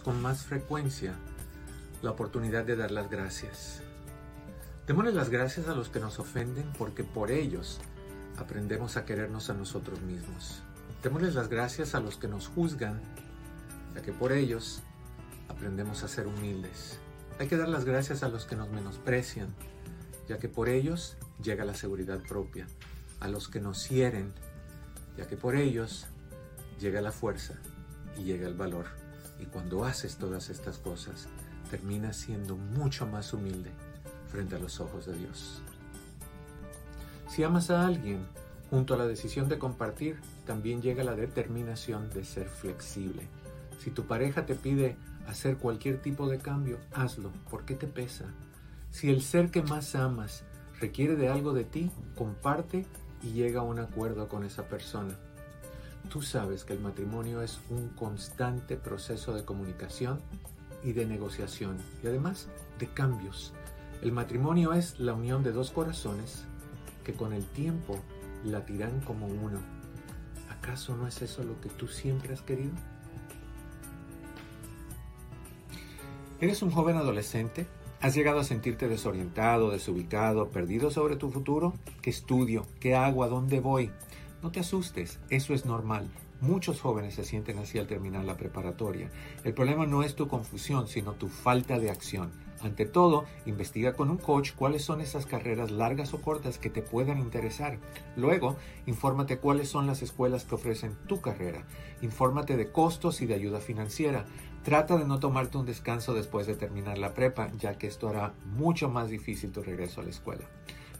con más frecuencia la oportunidad de dar las gracias. Démosle las gracias a los que nos ofenden porque por ellos aprendemos a querernos a nosotros mismos. Démosles las gracias a los que nos juzgan, ya que por ellos aprendemos a ser humildes. Hay que dar las gracias a los que nos menosprecian, ya que por ellos llega la seguridad propia. A los que nos hieren, ya que por ellos llega la fuerza y llega el valor. Y cuando haces todas estas cosas, terminas siendo mucho más humilde frente a los ojos de Dios. Si amas a alguien, junto a la decisión de compartir, también llega la determinación de ser flexible. Si tu pareja te pide hacer cualquier tipo de cambio, hazlo, porque te pesa. Si el ser que más amas requiere de algo de ti, comparte y llega a un acuerdo con esa persona. Tú sabes que el matrimonio es un constante proceso de comunicación y de negociación y además de cambios. El matrimonio es la unión de dos corazones que con el tiempo latirán como uno. ¿Acaso no es eso lo que tú siempre has querido? ¿Eres un joven adolescente? ¿Has llegado a sentirte desorientado, desubicado, perdido sobre tu futuro? ¿Qué estudio? ¿Qué hago? ¿A dónde voy? No te asustes, eso es normal. Muchos jóvenes se sienten así al terminar la preparatoria. El problema no es tu confusión, sino tu falta de acción. Ante todo, investiga con un coach cuáles son esas carreras largas o cortas que te puedan interesar. Luego, infórmate cuáles son las escuelas que ofrecen tu carrera. Infórmate de costos y de ayuda financiera. Trata de no tomarte un descanso después de terminar la prepa, ya que esto hará mucho más difícil tu regreso a la escuela.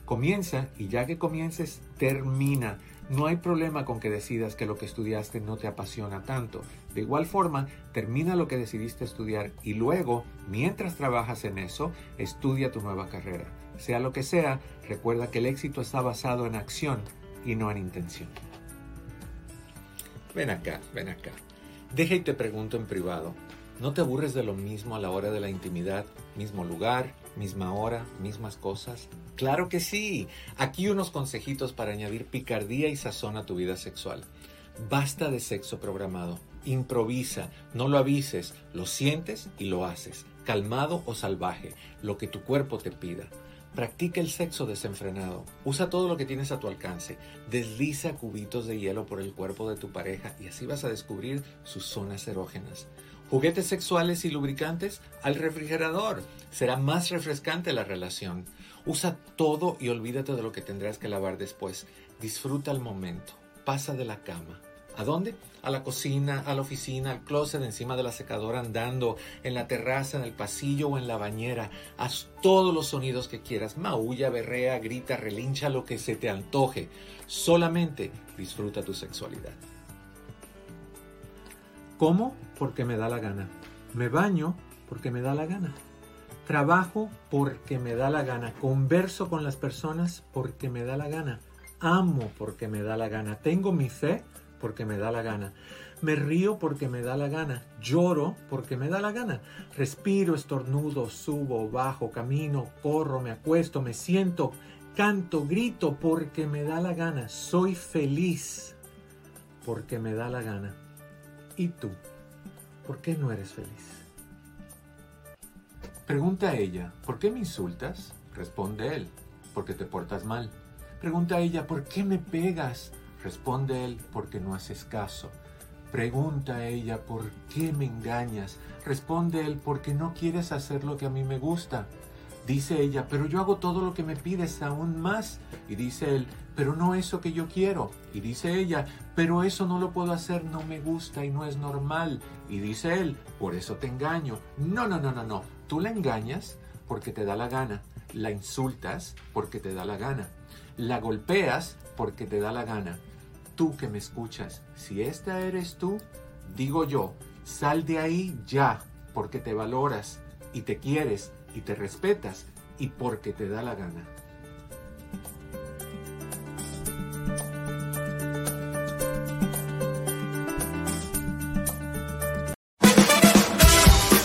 Comienza y ya que comiences, termina. No hay problema con que decidas que lo que estudiaste no te apasiona tanto. De igual forma, termina lo que decidiste estudiar y luego, mientras trabajas en eso, estudia tu nueva carrera. Sea lo que sea, recuerda que el éxito está basado en acción y no en intención. Ven acá, ven acá. Deja y te pregunto en privado. ¿No te aburres de lo mismo a la hora de la intimidad? Mismo lugar, misma hora, mismas cosas. Claro que sí. Aquí unos consejitos para añadir picardía y sazón a tu vida sexual. Basta de sexo programado. Improvisa, no lo avises, lo sientes y lo haces. Calmado o salvaje, lo que tu cuerpo te pida. Practica el sexo desenfrenado. Usa todo lo que tienes a tu alcance. Desliza cubitos de hielo por el cuerpo de tu pareja y así vas a descubrir sus zonas erógenas. Juguetes sexuales y lubricantes al refrigerador. Será más refrescante la relación. Usa todo y olvídate de lo que tendrás que lavar después. Disfruta el momento. Pasa de la cama. ¿A dónde? A la cocina, a la oficina, al closet, encima de la secadora, andando, en la terraza, en el pasillo o en la bañera. Haz todos los sonidos que quieras. Maulla, berrea, grita, relincha lo que se te antoje. Solamente disfruta tu sexualidad. ¿Cómo? Porque me da la gana. Me baño porque me da la gana. Trabajo porque me da la gana. Converso con las personas porque me da la gana. Amo porque me da la gana. Tengo mi fe porque me da la gana. Me río porque me da la gana. Lloro porque me da la gana. Respiro, estornudo, subo, bajo, camino, corro, me acuesto, me siento, canto, grito porque me da la gana. Soy feliz porque me da la gana. ¿Y tú? ¿Por qué no eres feliz? Pregunta a ella, ¿por qué me insultas? Responde él, porque te portas mal. Pregunta a ella, ¿por qué me pegas? Responde él, porque no haces caso. Pregunta a ella, ¿por qué me engañas? Responde él, porque no quieres hacer lo que a mí me gusta. Dice ella, pero yo hago todo lo que me pides aún más. Y dice él, pero no eso que yo quiero. Y dice ella, pero eso no lo puedo hacer, no me gusta y no es normal. Y dice él, por eso te engaño. No, no, no, no, no. Tú la engañas porque te da la gana. La insultas porque te da la gana. La golpeas porque te da la gana. Tú que me escuchas, si esta eres tú, digo yo, sal de ahí ya, porque te valoras y te quieres y te respetas y porque te da la gana.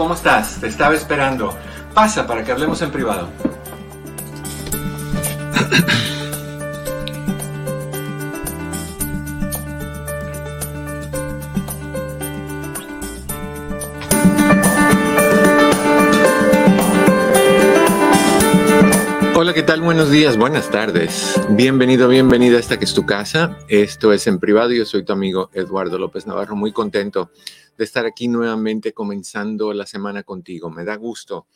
¿Cómo estás? Te estaba esperando. Pasa para que hablemos en privado. Hola, ¿qué tal? Buenos días, buenas tardes. Bienvenido, bienvenida a esta que es tu casa. Esto es en privado. Yo soy tu amigo Eduardo López Navarro. Muy contento de estar aquí nuevamente comenzando la semana contigo. Me da gusto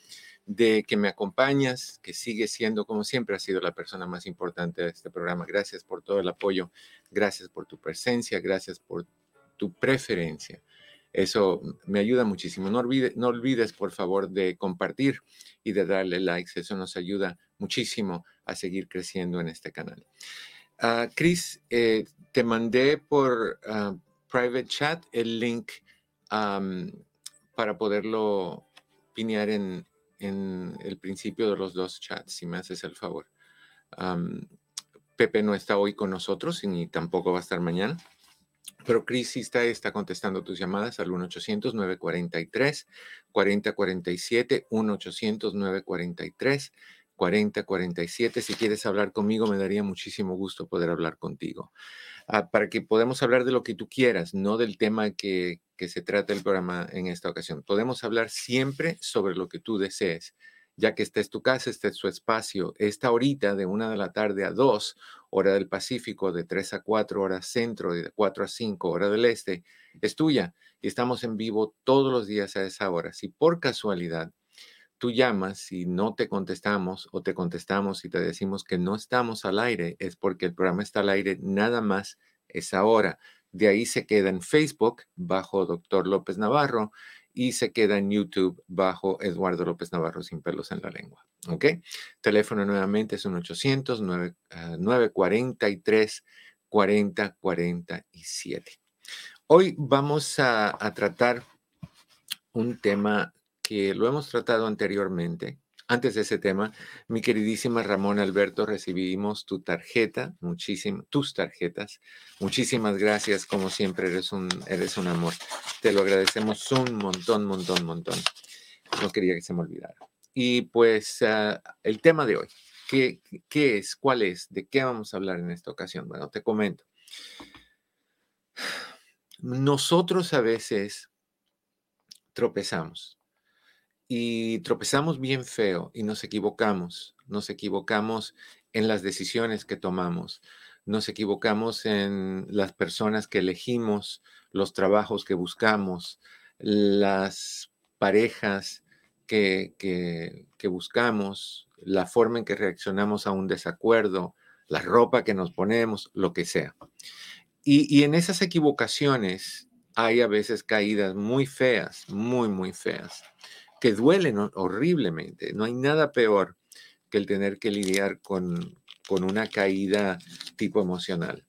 de que me acompañas, que sigue siendo, como siempre, ha sido la persona más importante de este programa. Gracias por todo el apoyo, gracias por tu presencia, gracias por tu preferencia. Eso me ayuda muchísimo. No, no olvides, por favor, de compartir y de darle likes. Eso nos ayuda muchísimo a seguir creciendo en este canal. Uh, Chris, eh, te mandé por ah, private chat el link para poderlo pinear en, el principio de los dos chats, si me haces el favor. Pepe no está hoy con nosotros y tampoco va a estar mañana. Pero Chris está, está contestando tus llamadas al 1-800-943-4047, 1-800-943. 4047. Si quieres hablar conmigo, me daría muchísimo gusto poder hablar contigo. Para que podamos hablar de lo que tú quieras, no del tema que, que se trata el programa en esta ocasión. Podemos hablar siempre sobre lo que tú desees, ya que esta es tu casa, este es su espacio. Esta horita de una de la tarde a dos, hora del Pacífico, de tres a cuatro horas centro, de cuatro a cinco, hora del este, es tuya. Y estamos en vivo todos los días a esa hora. Si por casualidad tú llamas y no te contestamos o te contestamos y te decimos que no estamos al aire, es porque el programa está al aire nada más esa hora. De ahí se queda en Facebook bajo Doctor López Navarro y se queda en YouTube bajo Eduardo López Navarro sin pelos en la lengua. ¿Ok? Teléfono nuevamente es un 800 943 4047. Hoy vamos a, a tratar un tema que lo hemos tratado anteriormente. Antes de ese tema, mi queridísima Ramón Alberto, recibimos tu tarjeta, muchísimas, tus tarjetas. Muchísimas gracias, como siempre, eres un, eres un amor. Te lo agradecemos un montón, montón, montón. No quería que se me olvidara. Y pues ah, el tema de hoy, ¿qué, ¿qué es? ¿Cuál es? ¿De qué vamos a hablar en esta ocasión? Bueno, te comento. Nosotros a veces tropezamos y tropezamos bien feo y nos equivocamos. Nos equivocamos en las decisiones que tomamos. Nos equivocamos en las personas que elegimos, los trabajos que buscamos, las parejas que, que, buscamos, la forma en que reaccionamos a un desacuerdo, la ropa que nos ponemos, lo que sea. Y, y en esas equivocaciones hay a veces caídas muy feas, muy, muy feas que duelen horriblemente. No hay nada peor que el tener que lidiar con, con una caída tipo emocional.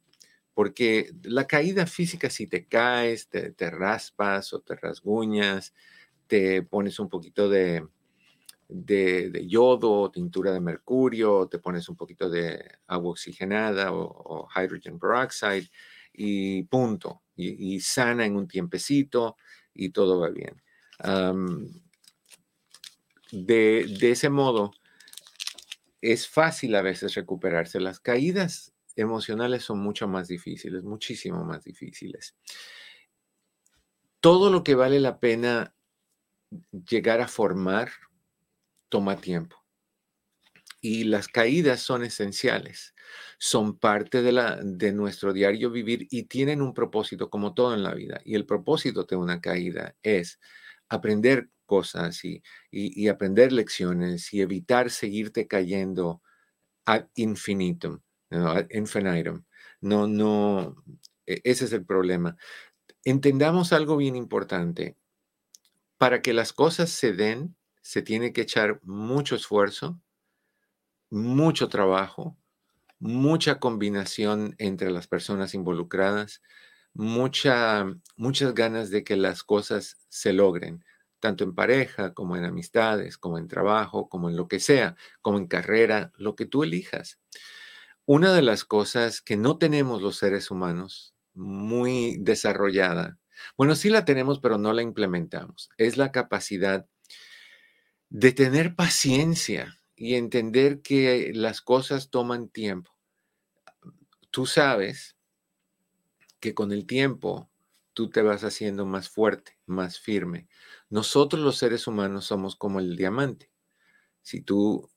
Porque la caída física, si te caes, te, raspas o te rasguñas, te pones un poquito de, de, yodo, tintura de mercurio, te pones un poquito de agua oxigenada o, hydrogen peroxide y punto. Y, sana en un tiempecito y todo va bien de, ese modo, es fácil a veces recuperarse. Las caídas emocionales son mucho más difíciles, muchísimo más difíciles. Todo lo que vale la pena llegar a formar toma tiempo. Y las caídas son esenciales, son parte de, la, de nuestro diario vivir y tienen un propósito como todo en la vida. Y el propósito de una caída es aprender cosas y, y, aprender lecciones y evitar seguirte cayendo ad infinitum, ad infinitum. No, no, e, ese es el problema. Entendamos algo bien importante. Para que las cosas se den, se tiene que echar mucho esfuerzo, mucho trabajo, mucha combinación entre las personas involucradas, mucha, muchas ganas de que las cosas se logren tanto en pareja como en amistades, como en trabajo, como en lo que sea, como en carrera, lo que tú elijas. Una de las cosas que no tenemos los seres humanos muy desarrollada Bueno, sí la tenemos, pero no la implementamos. Es la capacidad de tener paciencia y entender que las cosas toman tiempo. Tú sabes que con el tiempo tú te vas haciendo más fuerte, más firme. Nosotros los seres humanos somos como el diamante. Si tú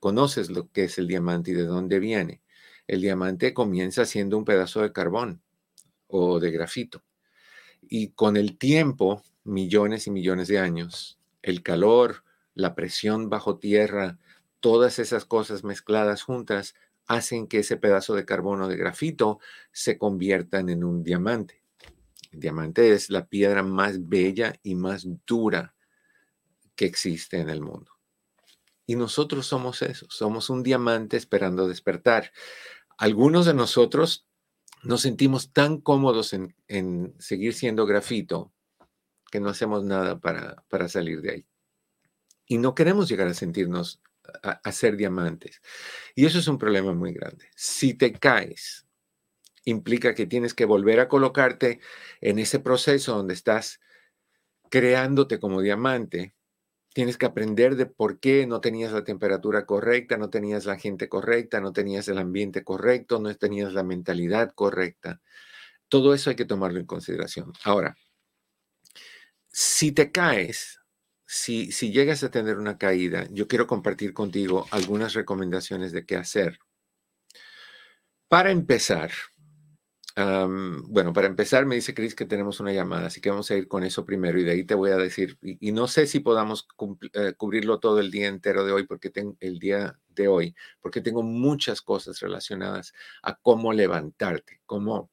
conoces lo que es el diamante y de dónde viene, el diamante comienza siendo un pedazo de carbón o de grafito. Y con el tiempo, millones y millones de años, el calor, la presión bajo tierra, todas esas cosas mezcladas juntas hacen que ese pedazo de carbono de grafito se conviertan en un diamante. El diamante es la piedra más bella y más dura que existe en el mundo. Y nosotros somos eso, somos un diamante esperando despertar. Algunos de nosotros nos sentimos tan cómodos en, seguir siendo grafito que no hacemos nada para, para salir de ahí. Y no queremos llegar a sentirnos a, ser diamantes. Y eso es un problema muy grande. Si te caes, implica que tienes que volver a colocarte en ese proceso donde estás creándote como diamante. Tienes que aprender de por qué no tenías la temperatura correcta, no tenías la gente correcta, no tenías el ambiente correcto, no tenías la mentalidad correcta. Todo eso hay que tomarlo en consideración. Ahora, si te caes, si, llegas a tener una caída, yo quiero compartir contigo algunas recomendaciones de qué hacer. Para empezar, bueno, para empezar me dice Chris que tenemos una llamada, así que vamos a ir con eso primero y de ahí te voy a decir, y, no sé si podamos eh, cubrirlo todo el día entero de hoy, porque tengo el día de hoy, porque tengo muchas cosas relacionadas a cómo levantarte, cómo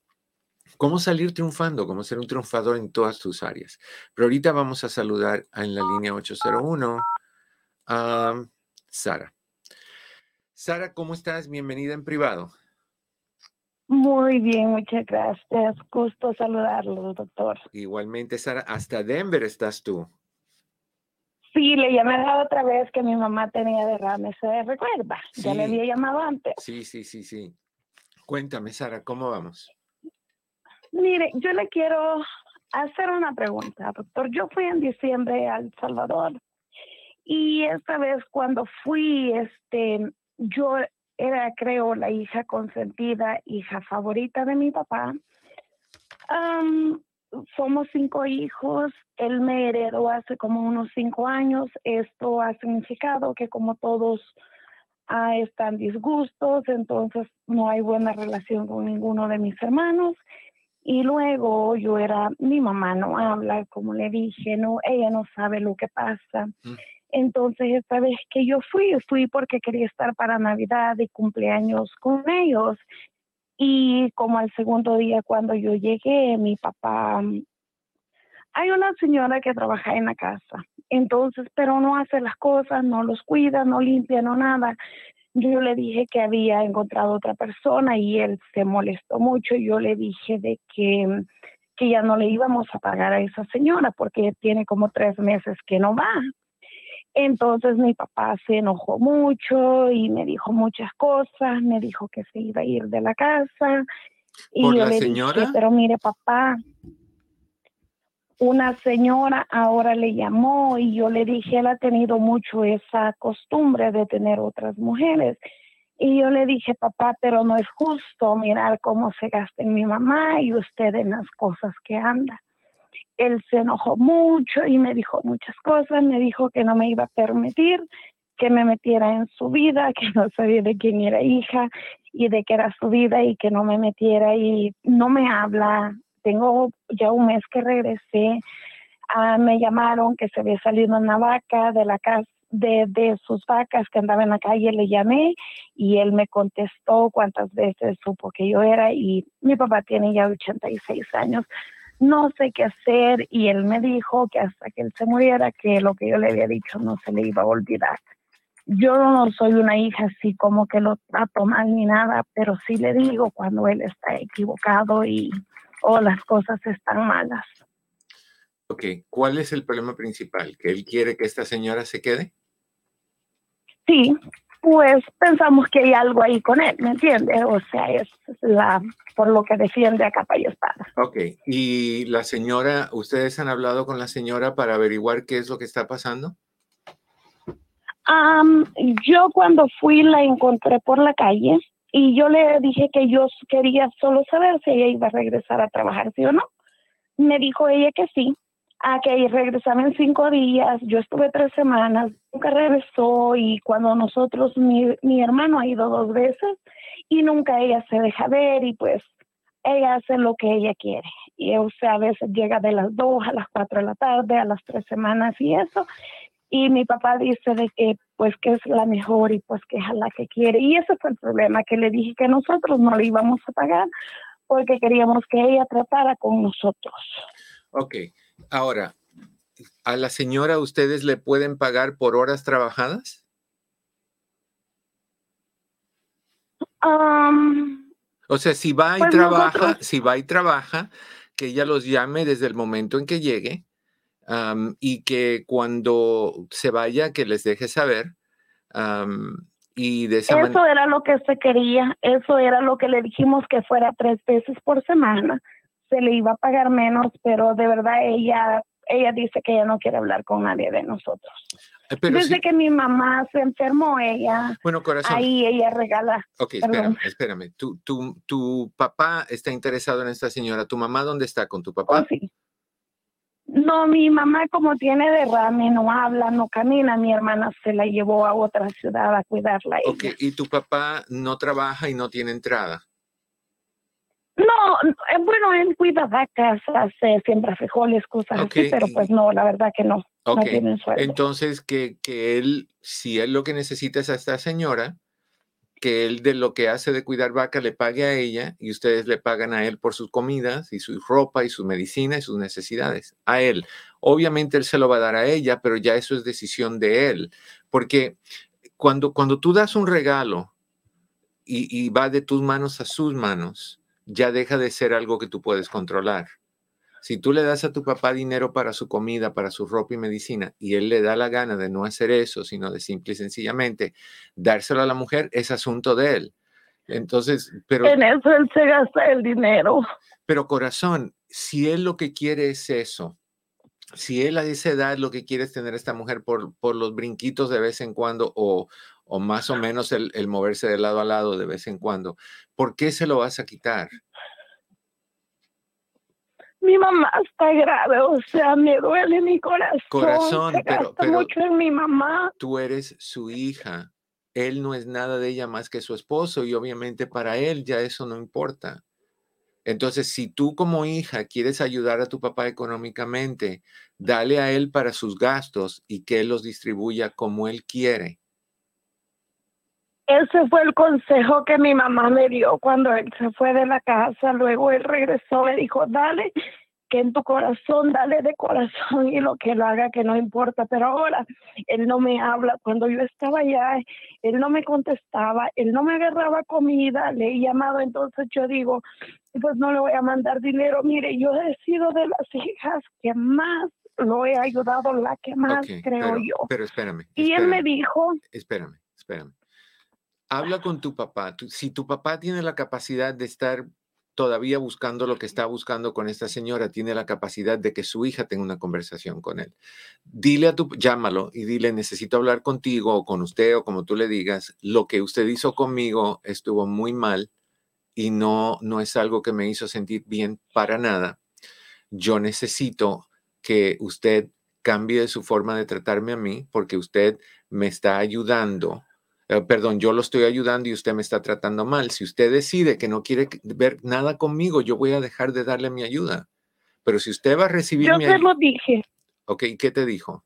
cómo salir triunfando, cómo ser un triunfador en todas tus áreas. Pero ahorita vamos a saludar en la línea 801 a Sara. Sara, ¿cómo estás? Bienvenida en privado. Muy bien, muchas gracias. Gusto saludarlo, doctor. Igualmente, Sara, hasta Denver estás tú. Sí, le llamé la otra vez que mi mamá tenía derrame, ¿se recuerda? Ya le había llamado antes. Sí, sí, sí, sí. Cuéntame, Sara, ¿cómo vamos? Mire, yo le quiero hacer una pregunta, doctor. Yo fui en diciembre a El Salvador y esta vez cuando fui, este, yo era, creo, la hija consentida, hija favorita de mi papá. somos cinco hijos. Él me heredó hace como unos cinco años. Esto ha significado que como todos ah, están disgustos, entonces no hay buena relación con ninguno de mis hermanos. Y luego yo era, mi mamá no habla, como le dije, no, ella no sabe lo que pasa. Mm. Entonces esta vez que yo fui, fui porque quería estar para Navidad y cumpleaños con ellos. Y como al segundo día cuando yo llegué, mi papá, hay una señora que trabaja en la casa, entonces, pero no hace las cosas, no los cuida, no limpia, no nada yo le dije que había encontrado otra persona y él se molestó mucho. Yo le dije de que, que ya no le íbamos a pagar a esa señora porque tiene como tres meses que no va. Entonces mi papá se enojó mucho y me dijo muchas cosas, me dijo que se iba a ir de la casa. Y yo le señora? dije, pero mire papá, una señora ahora le llamó y yo le dije, él ha tenido mucho esa costumbre de tener otras mujeres. Y yo le dije, papá, pero no es justo mirar cómo se gasta en mi mamá y usted en las cosas que anda. Él se enojó mucho y me dijo muchas cosas, me dijo que no me iba a permitir que me metiera en su vida, que no sabía de quién era hija y de qué era su vida y que no me metiera y no me habla, tengo ya un mes que regresé, ah, me llamaron que se había salido una vaca de la casa de, de, sus vacas que andaba en la calle, le llamé y él me contestó cuántas veces supo que yo era y mi papá tiene ya 86 años. No sé qué hacer y él me dijo que hasta que él se muriera, que lo que yo le había dicho no se le iba a olvidar. Yo no soy una hija así como que lo trato mal ni nada, pero sí le digo cuando él está equivocado y o las cosas están malas. Ok, ¿cuál es el problema principal? ¿Que él quiere que esta señora se quede? Sí, pues pensamos que hay algo ahí con él, ¿me entiendes? O sea, es la por lo que defiende a capa y espada. Ok, y la señora, ¿ustedes han hablado con la señora para averiguar qué es lo que está pasando? yo cuando fui la encontré por la calle y yo le dije que yo quería solo saber si ella iba a regresar a trabajar, sí o no. Me dijo ella que sí, a que regresaba en cinco días. Yo estuve tres semanas, nunca regresó y cuando nosotros, mi, hermano ha ido dos veces y nunca ella se deja ver y pues ella hace lo que ella quiere. Y o sea, a veces llega de las dos a las cuatro de la tarde, a las tres semanas y eso. Y mi papá dice de que pues que es la mejor y pues que es la que quiere. Y ese fue el problema, que le dije que nosotros no le íbamos a pagar porque queríamos que ella tratara con nosotros. Ok, ahora, ¿a la señora ustedes le pueden pagar por horas trabajadas? o sea, si va y pues trabaja, si va y trabaja, que ella los llame desde el momento en que llegue y que cuando se vaya, que les deje saber. y de esa eso era lo que se quería, eso era lo que le dijimos que fuera tres veces por semana. Se le iba a pagar menos, pero de verdad ella ella dice que ella no quiere hablar con nadie de nosotros. Eh, Desde que mi mamá se enfermó, ella. Bueno, corazón. Ahí ella regala. Ok, espérame, espérame. Tu, tu, tu, papá está interesado en esta señora. ¿Tu mamá dónde está con tu papá? Oh, sí. No, mi mamá como tiene derrame, no habla, no camina, mi hermana se la llevó a otra ciudad a cuidarla. Ok, ¿y tu papá no trabaja y no tiene entrada? No, bueno, él cuida vacas, hace, siembra frijoles, cosas así, pero pues no, la verdad que no. Ok, entonces que, que él, si él lo que necesita es a esta señora, que él de lo que hace de cuidar vaca le pague a ella y ustedes le pagan a él por sus comidas y su ropa y su medicina y sus necesidades. A él. Obviamente él se lo va a dar a ella, pero ya eso es decisión de él. Porque cuando, cuando tú das un regalo y, y va de tus manos a sus manos, ya deja de ser algo que tú puedes controlar. Si tú le das a tu papá dinero para su comida, para su ropa y medicina, y él le da la gana de no hacer eso, sino de simple y sencillamente dárselo a la mujer, es asunto de él. Entonces, pero... En eso él se gasta el dinero. Pero corazón, si él lo que quiere es eso, si él a esa edad lo que quiere es tener a esta mujer por, por los brinquitos de vez en cuando o, o más o menos el, el moverse de lado a lado de vez en cuando, ¿por qué se lo vas a quitar? mi mamá está grave, o sea, me duele mi corazón. Corazón, pero, pero mucho en mi mamá. Tú eres su hija. Él no es nada de ella más que su esposo y obviamente para él ya eso no importa. Entonces, si tú como hija quieres ayudar a tu papá económicamente, dale a él para sus gastos y que él los distribuya como él quiere. Ese fue el consejo que mi mamá me dio cuando él se fue de la casa. Luego él regresó, me dijo, dale, que en tu corazón, dale de corazón y lo que lo haga, que no importa. Pero ahora él no me habla. Cuando yo estaba allá, él no me contestaba, él no me agarraba comida, le he llamado, entonces yo digo, pues no le voy a mandar dinero. Mire, yo he sido de las hijas que más lo he ayudado, la que más creo yo. Pero espérame. Y él me dijo... Espérame, espérame habla con tu papá. Si tu papá tiene la capacidad de estar todavía buscando lo que está buscando con esta señora, tiene la capacidad de que su hija tenga una conversación con él. Dile a tu, llámalo y dile, necesito hablar contigo o con usted o como tú le digas, lo que usted hizo conmigo estuvo muy mal y no, no es algo que me hizo sentir bien para nada. Yo necesito que usted cambie su forma de tratarme a mí porque usted me está ayudando eh, perdón, yo lo estoy ayudando y usted me está tratando mal. Si usted decide que no quiere ver nada conmigo, yo voy a dejar de darle mi ayuda. Pero si usted va a recibir yo mi ayuda. Yo lo dije. Ok, ¿qué te dijo?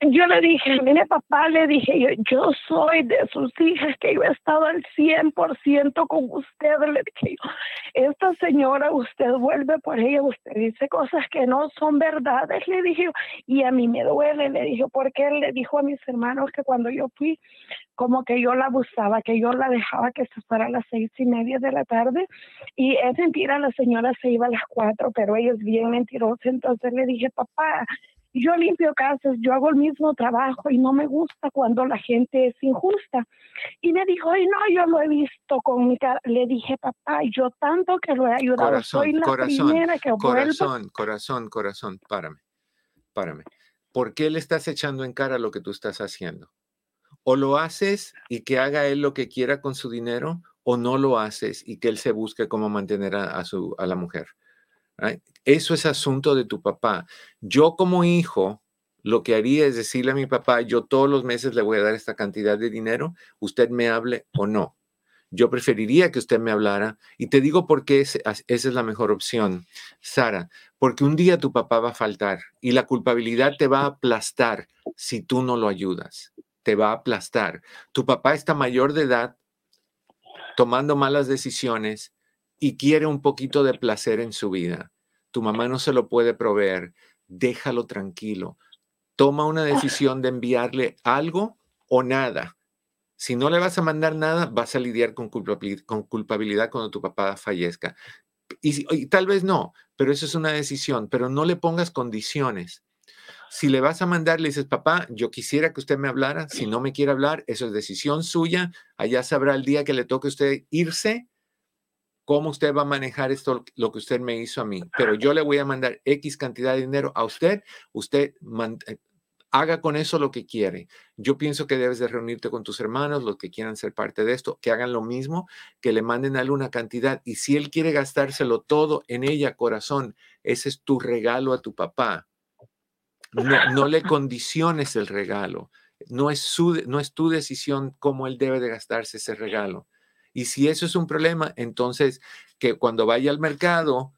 Yo le dije, mire papá, le dije yo, yo soy de sus hijas, que yo he estado al 100% con usted, le dije yo, esta señora, usted vuelve por ella, usted dice cosas que no son verdades, le dije yo, y a mí me duele, le dije, porque él le dijo a mis hermanos que cuando yo fui, como que yo la abusaba, que yo la dejaba que se fuera a las seis y media de la tarde, y es mentira, la señora se iba a las cuatro, pero ella es bien mentirosa, entonces le dije, papá, yo limpio casas, yo hago el mismo trabajo y no me gusta cuando la gente es injusta. Y me dijo, y no, yo lo he visto con mi cara. Le dije, papá, yo tanto que lo he ayudado, Corazón, soy la corazón, primera que vuelvo. Corazón, corazón, corazón, párame, párame. ¿Por qué le estás echando en cara lo que tú estás haciendo? O lo haces y que haga él lo que quiera con su dinero, o no lo haces y que él se busque cómo mantener a, a su, a la mujer. Eso es asunto de tu papá. Yo como hijo, lo que haría es decirle a mi papá, yo todos los meses le voy a dar esta cantidad de dinero, usted me hable o no. Yo preferiría que usted me hablara y te digo por qué esa es la mejor opción, Sara, porque un día tu papá va a faltar y la culpabilidad te va a aplastar si tú no lo ayudas, te va a aplastar. Tu papá está mayor de edad, tomando malas decisiones y quiere un poquito de placer en su vida. Tu mamá no se lo puede proveer, déjalo tranquilo. Toma una decisión de enviarle algo o nada. Si no le vas a mandar nada, vas a lidiar con culpabili- con culpabilidad cuando tu papá fallezca. Y tal vez no, pero eso es una decisión, pero no le pongas condiciones. Si le vas a mandar, le dices, papá, yo quisiera que usted me hablara. Si no me quiere hablar, eso es decisión suya. Allá sabrá el día que le toque a usted irse, cómo usted va a manejar esto, lo que usted me hizo a mí. Pero yo le voy a mandar X cantidad de dinero a usted. Usted man- eh, haga con eso lo que quiere. Yo pienso que debes de reunirte con tus hermanos, los que quieran ser parte de esto, que hagan lo mismo, que le manden a él una cantidad. Y si él quiere gastárselo todo en ella, corazón, ese es tu regalo a tu papá. No, no le condiciones el regalo. No es, su, no es tu decisión cómo él debe de gastarse ese regalo. Y si eso es un problema, entonces que cuando vaya al mercado,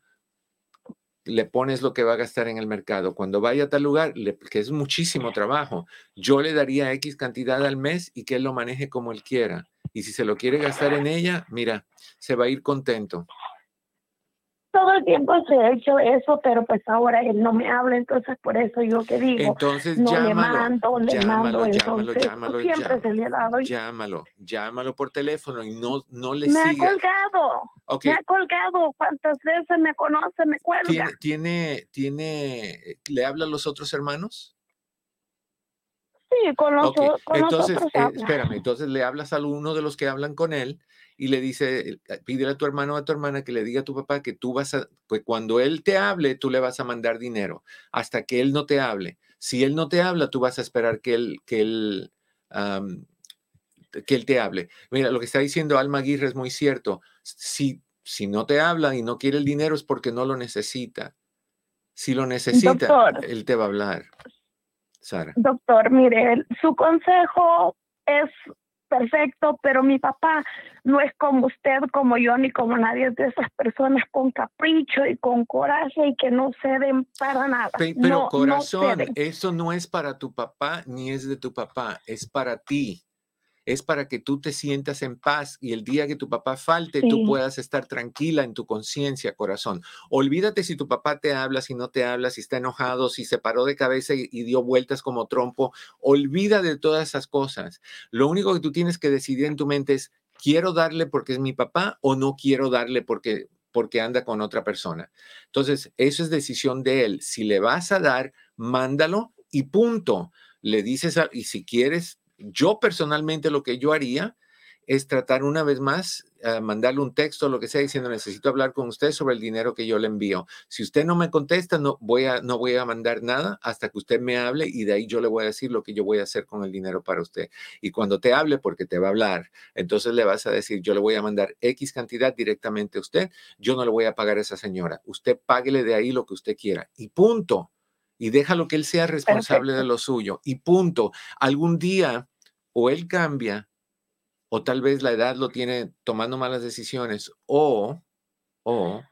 le pones lo que va a gastar en el mercado. Cuando vaya a tal lugar, le- que es muchísimo trabajo, yo le daría X cantidad al mes y que él lo maneje como él quiera. Y si se lo quiere gastar en ella, mira, se va a ir contento. Todo el tiempo se ha hecho eso, pero pues ahora él no me habla, entonces por eso yo que digo, Entonces no le llámalo, mando, le llámalo, mando, llámalo, entonces llámalo, pues, siempre llámalo, se le ha dado. llámalo, llámalo por teléfono y no, no le Me ha sigas. colgado, Ok, me ha colgado, cuántas veces me conoce, me cuelga. ¿tiene, tiene, tiene, le habla a los otros hermanos? Sí, con los, Ok, o- con entonces, nosotros eh, habla. espérame, entonces le hablas a uno de los que hablan con él y le dice, eh, pídele a tu hermano o a tu hermana que le diga a tu papá que tú vas a, que cuando él te hable, tú le vas a mandar dinero hasta que él no te hable. Si él no te habla, tú vas a esperar que él, que él, que él te hable. Mira, lo que está diciendo Alma Aguirre es muy cierto. Si, si no te habla y no quiere el dinero es porque no lo necesita. Si lo necesita, Doctor. él te va a hablar. Sara. Doctor, mire, su consejo es perfecto, pero mi papá no es como usted, como yo, ni como nadie de esas personas con capricho y con coraje y que no ceden para nada. Pe- Pero no, corazón, eso no es para tu papá ni es de tu papá, es para ti. Es para que tú te sientas en paz y el día que tu papá falte, tú puedas estar tranquila en tu conciencia, corazón. Olvídate si tu papá te habla, si no te habla, si está enojado, si se paró de cabeza y, y dio vueltas como trompo. Olvida de todas esas cosas. Lo único que tú tienes que decidir en tu mente es, ¿quiero darle porque es mi papá o no quiero darle porque, porque anda con otra persona? Entonces, eso es decisión de él. Si le vas a dar, mándalo y punto. Le dices, a- y si quieres, yo personalmente lo que yo haría es tratar una vez más, a mandarle un texto o lo que sea diciendo, necesito hablar con usted sobre el dinero que yo le envío. Si usted no me contesta, no voy a, no voy a mandar nada hasta que usted me hable y de ahí yo le voy a decir lo que yo voy a hacer con el dinero para usted. Y cuando te hable, porque te va a hablar, entonces le vas a decir, yo le voy a mandar X cantidad directamente a usted, yo no le voy a pagar a esa señora. Usted páguele de ahí lo que usted quiera. Y punto. Y déjalo que él sea responsable de lo suyo. Y punto. Algún día o él cambia o tal vez la edad lo tiene tomando malas decisiones o o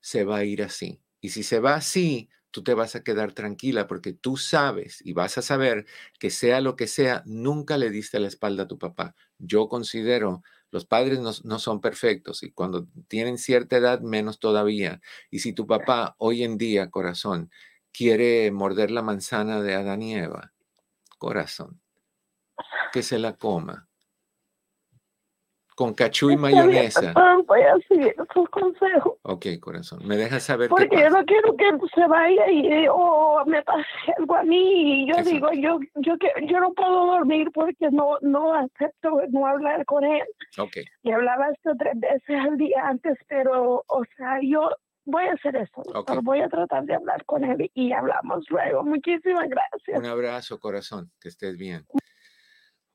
se va a ir así. Y si se va así, tú te vas a quedar tranquila porque tú sabes y vas a saber que sea lo que sea, nunca le diste la espalda a tu papá. Yo considero, los padres no, no son perfectos y cuando tienen cierta edad, menos todavía. Y si tu papá hoy en día, corazón, quiere morder la manzana de Adán y Eva, corazón, que se la coma. con cachú y mayonesa. voy a seguir tus consejos. Ok, corazón. Me dejas saber Porque qué yo no quiero que se vaya y o me pase algo a mí. Y yo Exacto. digo, yo yo yo no puedo dormir porque no no acepto no hablar con él. Ok, Y hablaba hasta tres veces al día antes, pero, o sea, yo voy a hacer eso. doctor. Ok. Voy a tratar de hablar con él y hablamos luego. Muchísimas gracias. un abrazo, corazón. Que estés bien.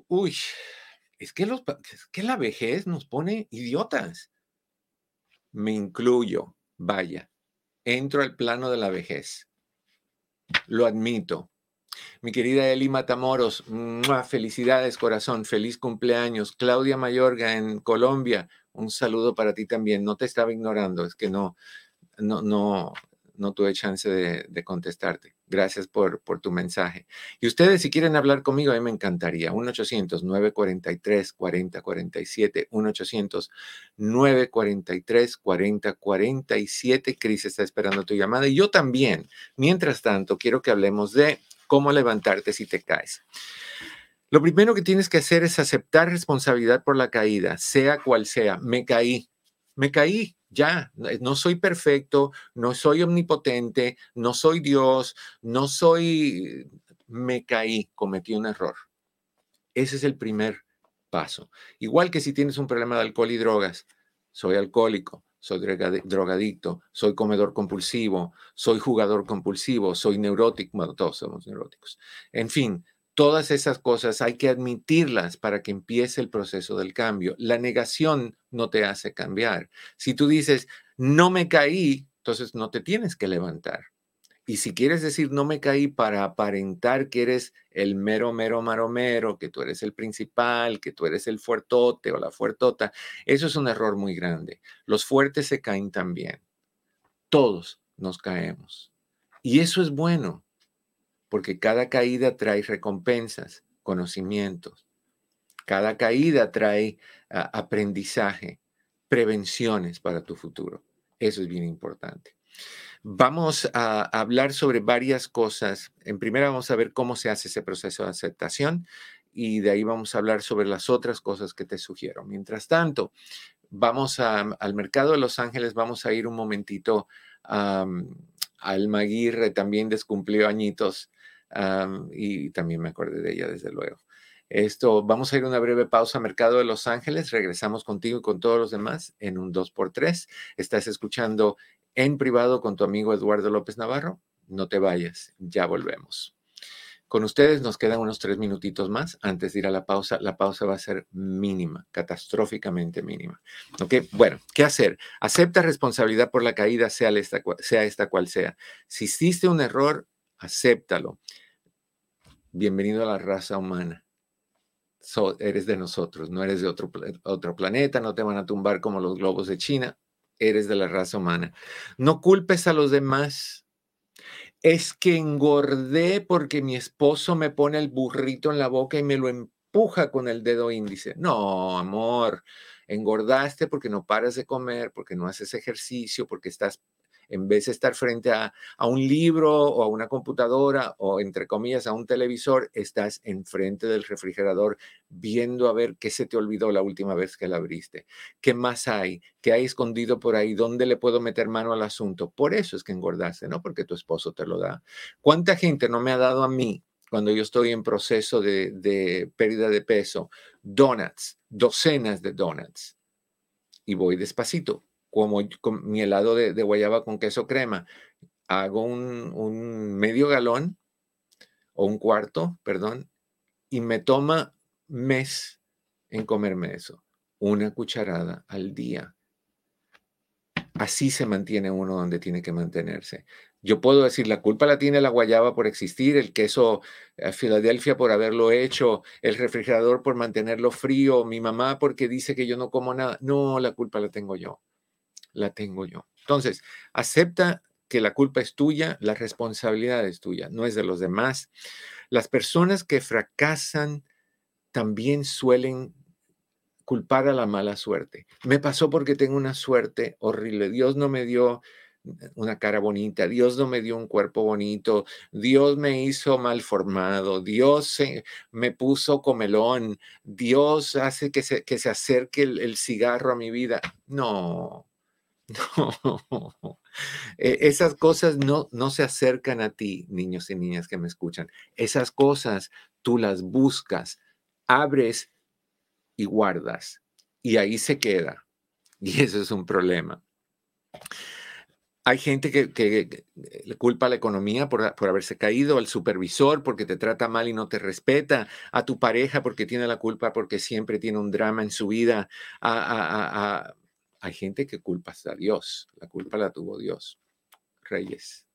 Uy, es que, los, es que la vejez nos pone idiotas. Me incluyo, vaya. Entro al plano de la vejez. Lo admito. Mi querida Eli Matamoros, felicidades, corazón, feliz cumpleaños. Claudia Mayorga en Colombia, un saludo para ti también. No te estaba ignorando, es que no, no, no, no tuve chance de, contestarte. Gracias por, por tu mensaje. Y ustedes, si quieren hablar conmigo, a mí me encantaría. 1-800-943-4047, 1-800-943-4047. Cris está esperando tu llamada y yo también. Mientras tanto, quiero que hablemos de cómo levantarte si te caes. Lo primero que tienes que hacer es aceptar responsabilidad por la caída, sea cual sea. Me caí, me caí, ya. No- No soy perfecto, no soy omnipotente, no soy Dios, no soy... Me caí, cometí un error. Ese es el primer paso. Igual que si tienes un problema de alcohol y drogas, soy alcohólico, soy drogadi- drogadicto, soy comedor compulsivo, soy jugador compulsivo, soy neurótico, bueno, todos somos neuróticos. En fin, todas esas cosas hay que admitirlas para que empiece el proceso del cambio. La negación no te hace cambiar. Si tú dices, no me caí, entonces no te tienes que levantar. Y si quieres decir no me caí para aparentar que eres el mero, mero, maromero, que tú eres el principal, que tú eres el fuertote o la fuertota, eso es un error muy grande. Los fuertes se caen también. Todos nos caemos. Y eso es bueno, porque cada caída trae recompensas, conocimientos. Cada caída trae ah, aprendizaje, prevenciones para tu futuro. Eso es bien importante. Vamos a hablar sobre varias cosas. En primera vamos a ver cómo se hace ese proceso de aceptación y de ahí vamos a hablar sobre las otras cosas que te sugiero. Mientras tanto, vamos a- al mercado de Los Ángeles, vamos a ir un momentito am, al Maguire, también descumplió añitos y también me acordé de ella, desde luego. Esto, vamos a ir a una breve pausa, Mercado de Los Ángeles. Regresamos contigo y con todos los demás en un 2x3. Estás escuchando en privado con tu amigo Eduardo López Navarro. No te vayas, ya volvemos. Con ustedes nos quedan unos tres minutitos más antes de ir a la pausa. La pausa va a ser mínima, catastróficamente mínima. ¿Ok? Bueno, ¿qué hacer? Acepta responsabilidad por la caída, sea esta, sea esta cual sea. Si hiciste un error, acéptalo. Bienvenido a la raza humana. So- eres de nosotros, no eres de otro, otro planeta, no te van a tumbar como los globos de China, eres de la raza humana. No culpes a los demás. Es que engordé porque mi esposo me pone el burrito en la boca y me lo empuja con el dedo índice. No, amor, engordaste porque no paras de comer, porque no haces ejercicio, porque estás, en vez de estar frente a, a un libro o a una computadora o, entre comillas, a un televisor, estás enfrente del refrigerador viendo a ver qué se te olvidó la última vez que la abriste. ¿Qué más hay? ¿Qué hay escondido por ahí? ¿Dónde le puedo meter mano al asunto? Por eso es que engordaste, no porque tu esposo te lo da. ¿Cuánta gente no me ha dado a mí cuando yo estoy en proceso de, de pérdida de peso? Donuts, docenas de donuts. Y voy despacito, como con mi helado de, de guayaba con queso crema. Hago un, medio galón o un cuarto, perdón, y me toma mes en comerme eso. Una cucharada al día. Así se mantiene uno donde tiene que mantenerse. Yo puedo decir, la culpa la tiene la guayaba por existir, el queso eh, Filadelfia por haberlo hecho, el refrigerador por mantenerlo frío, mi mamá porque dice que yo no como nada. No, la culpa la tengo yo. La tengo yo. Entonces, acepta que la culpa es tuya, la responsabilidad es tuya, no es de los demás. Las personas que fracasan también suelen culpar a la mala suerte. Me pasó porque tengo una suerte horrible. Dios no me dio una cara bonita, Dios no me dio un cuerpo bonito, Dios me hizo mal formado, Dios me puso comelón, Dios hace que se, que se acerque el, el cigarro a mi vida. No, no, e, esas cosas no, no se acercan a ti, niños y niñas que me escuchan. Esas cosas tú las buscas, abres y guardas. Y ahí se queda. Y eso es un problema. Hay gente que, le culpa a la economía por, por, haberse caído, al supervisor porque te trata mal y no te respeta, a tu pareja porque tiene la culpa porque siempre tiene un drama en su vida, a, hay gente que culpa a Dios, la culpa la tuvo Dios. Reyes,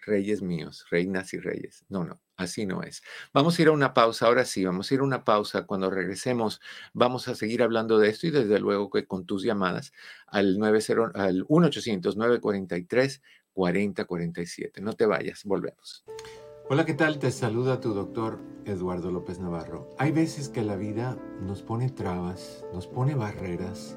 reyes míos, reinas y reyes. No, no, así no es. Vamos a ir a una pausa, ahora sí, vamos a ir a una pausa. Cuando regresemos, vamos a seguir hablando de esto y desde luego que con tus llamadas al, 90, al 1-800-943-4047. No te vayas, volvemos. Hola, ¿qué tal? Te saluda tu doctor Eduardo López Navarro. Hay veces que la vida nos pone trabas, nos pone barreras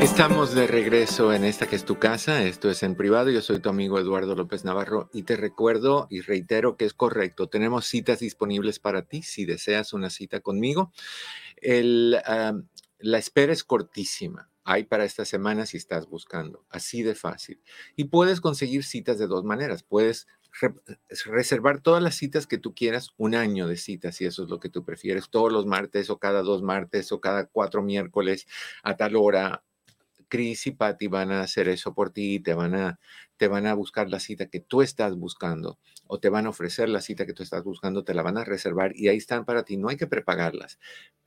Estamos de regreso en esta que es tu casa, esto es en privado, yo soy tu amigo Eduardo López Navarro y te recuerdo y reitero que es correcto, tenemos citas disponibles para ti si deseas una cita conmigo. la espera es cortísima, hay para esta semana si estás buscando, así de fácil. Y puedes conseguir citas de dos maneras, puedes reservar todas las citas que tú quieras, un año de citas, si eso es lo que tú prefieres, todos los martes o cada dos martes o cada cuatro miércoles a tal hora Chris y Patty van a hacer eso por ti, te van a, te van a buscar la cita que tú estás buscando o te van a ofrecer la cita que tú estás buscando, te la van a reservar y ahí están para ti, no hay que prepagarlas.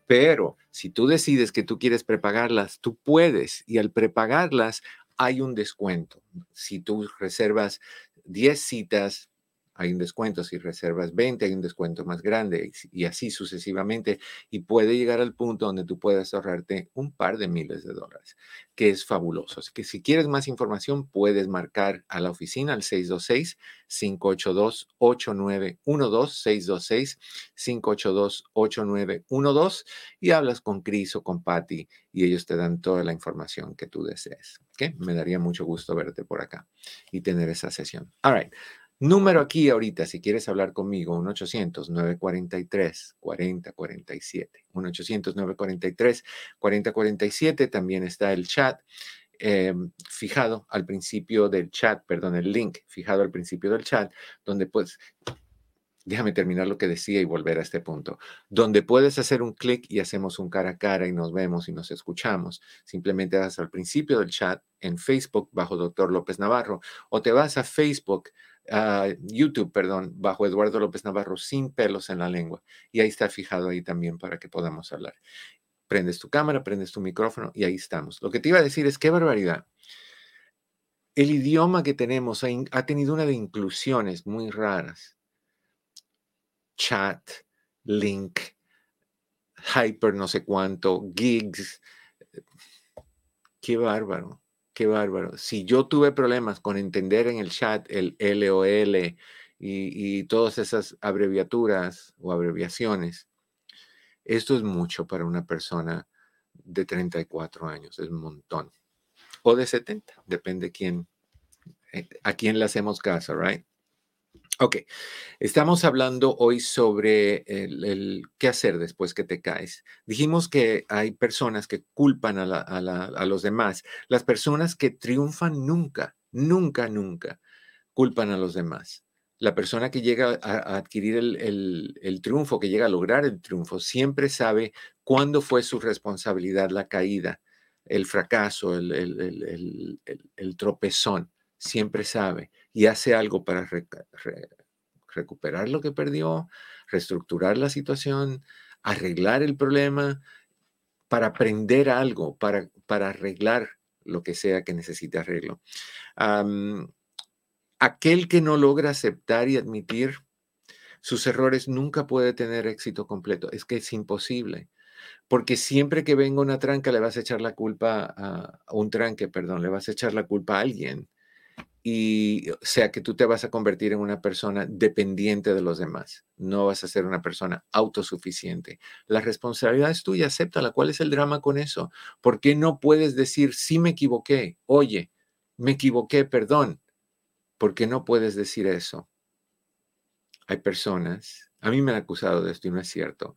Pero si tú decides que tú quieres prepagarlas, tú puedes y al prepagarlas hay un descuento. Si tú reservas 10 citas hay un descuento, si reservas 20 hay un descuento más grande y así sucesivamente y puede llegar al punto donde tú puedas ahorrarte un par de miles de dólares, que es fabuloso. Así que si quieres más información puedes marcar a la oficina al 626-582-8912, 626-582-8912 y hablas con Chris o con Patty y ellos te dan toda la información que tú desees. ¿okay? Me daría mucho gusto verte por acá y tener esa sesión. All right. Número aquí ahorita, si quieres hablar conmigo, 1-800-943-4047. 1-800-943-4047. También está el chat em, fijado al principio del chat, perdón, el link fijado al principio del chat, donde pues, déjame terminar lo que decía y volver a este punto, donde puedes hacer un clic y hacemos un cara a cara y nos vemos y nos escuchamos. Simplemente vas al principio del chat en Facebook bajo Doctor López Navarro o te vas a Facebook YouTube, perdón, bajo Eduardo López Navarro, sin pelos en la lengua. Y ahí está fijado ahí también para que podamos hablar. Prendes tu cámara, prendes tu micrófono y ahí estamos. Lo que te iba a decir es qué barbaridad. El idioma que tenemos ha, tenido una de inclusiones muy raras. Chat, link, hyper no sé cuánto, gigs. Qué bárbaro. Qué bárbaro. Si yo tuve problemas con entender en el chat el LOL y, y todas esas abreviaturas o abreviaciones, esto es mucho para una persona de 34 años, es un montón. O de 70, depende quién, eh, a quién le hacemos caso, right? Ok, estamos hablando hoy sobre el, qué hacer después que te caes. Dijimos que hay personas que culpan a, los demás. Las personas que triunfan nunca, nunca, nunca culpan a los demás. La persona que llega a, adquirir el, triunfo, que llega a lograr el triunfo, siempre sabe cuándo fue su responsabilidad la caída, el fracaso, el, tropezón. Siempre sabe y hace algo para recuperar lo que perdió, reestructurar la situación, arreglar el problema, para aprender algo, para, para arreglar lo que sea que necesite arreglo. aquel que no logra aceptar y admitir sus errores nunca puede tener éxito completo. Es que es imposible. Porque siempre que venga una tranca le vas a echar la culpa a, un tranque, perdón, le vas a echar la culpa a alguien y sea que tú te vas a convertir en una persona dependiente de los demás, no vas a ser una persona autosuficiente. La responsabilidad es tuya, acéptala. ¿Cuál es el drama con eso? ¿Por qué no puedes decir, sí me equivoqué, oye, me equivoqué, perdón? ¿Por qué no puedes decir eso? Hay personas, a mí me han acusado de esto y no es cierto.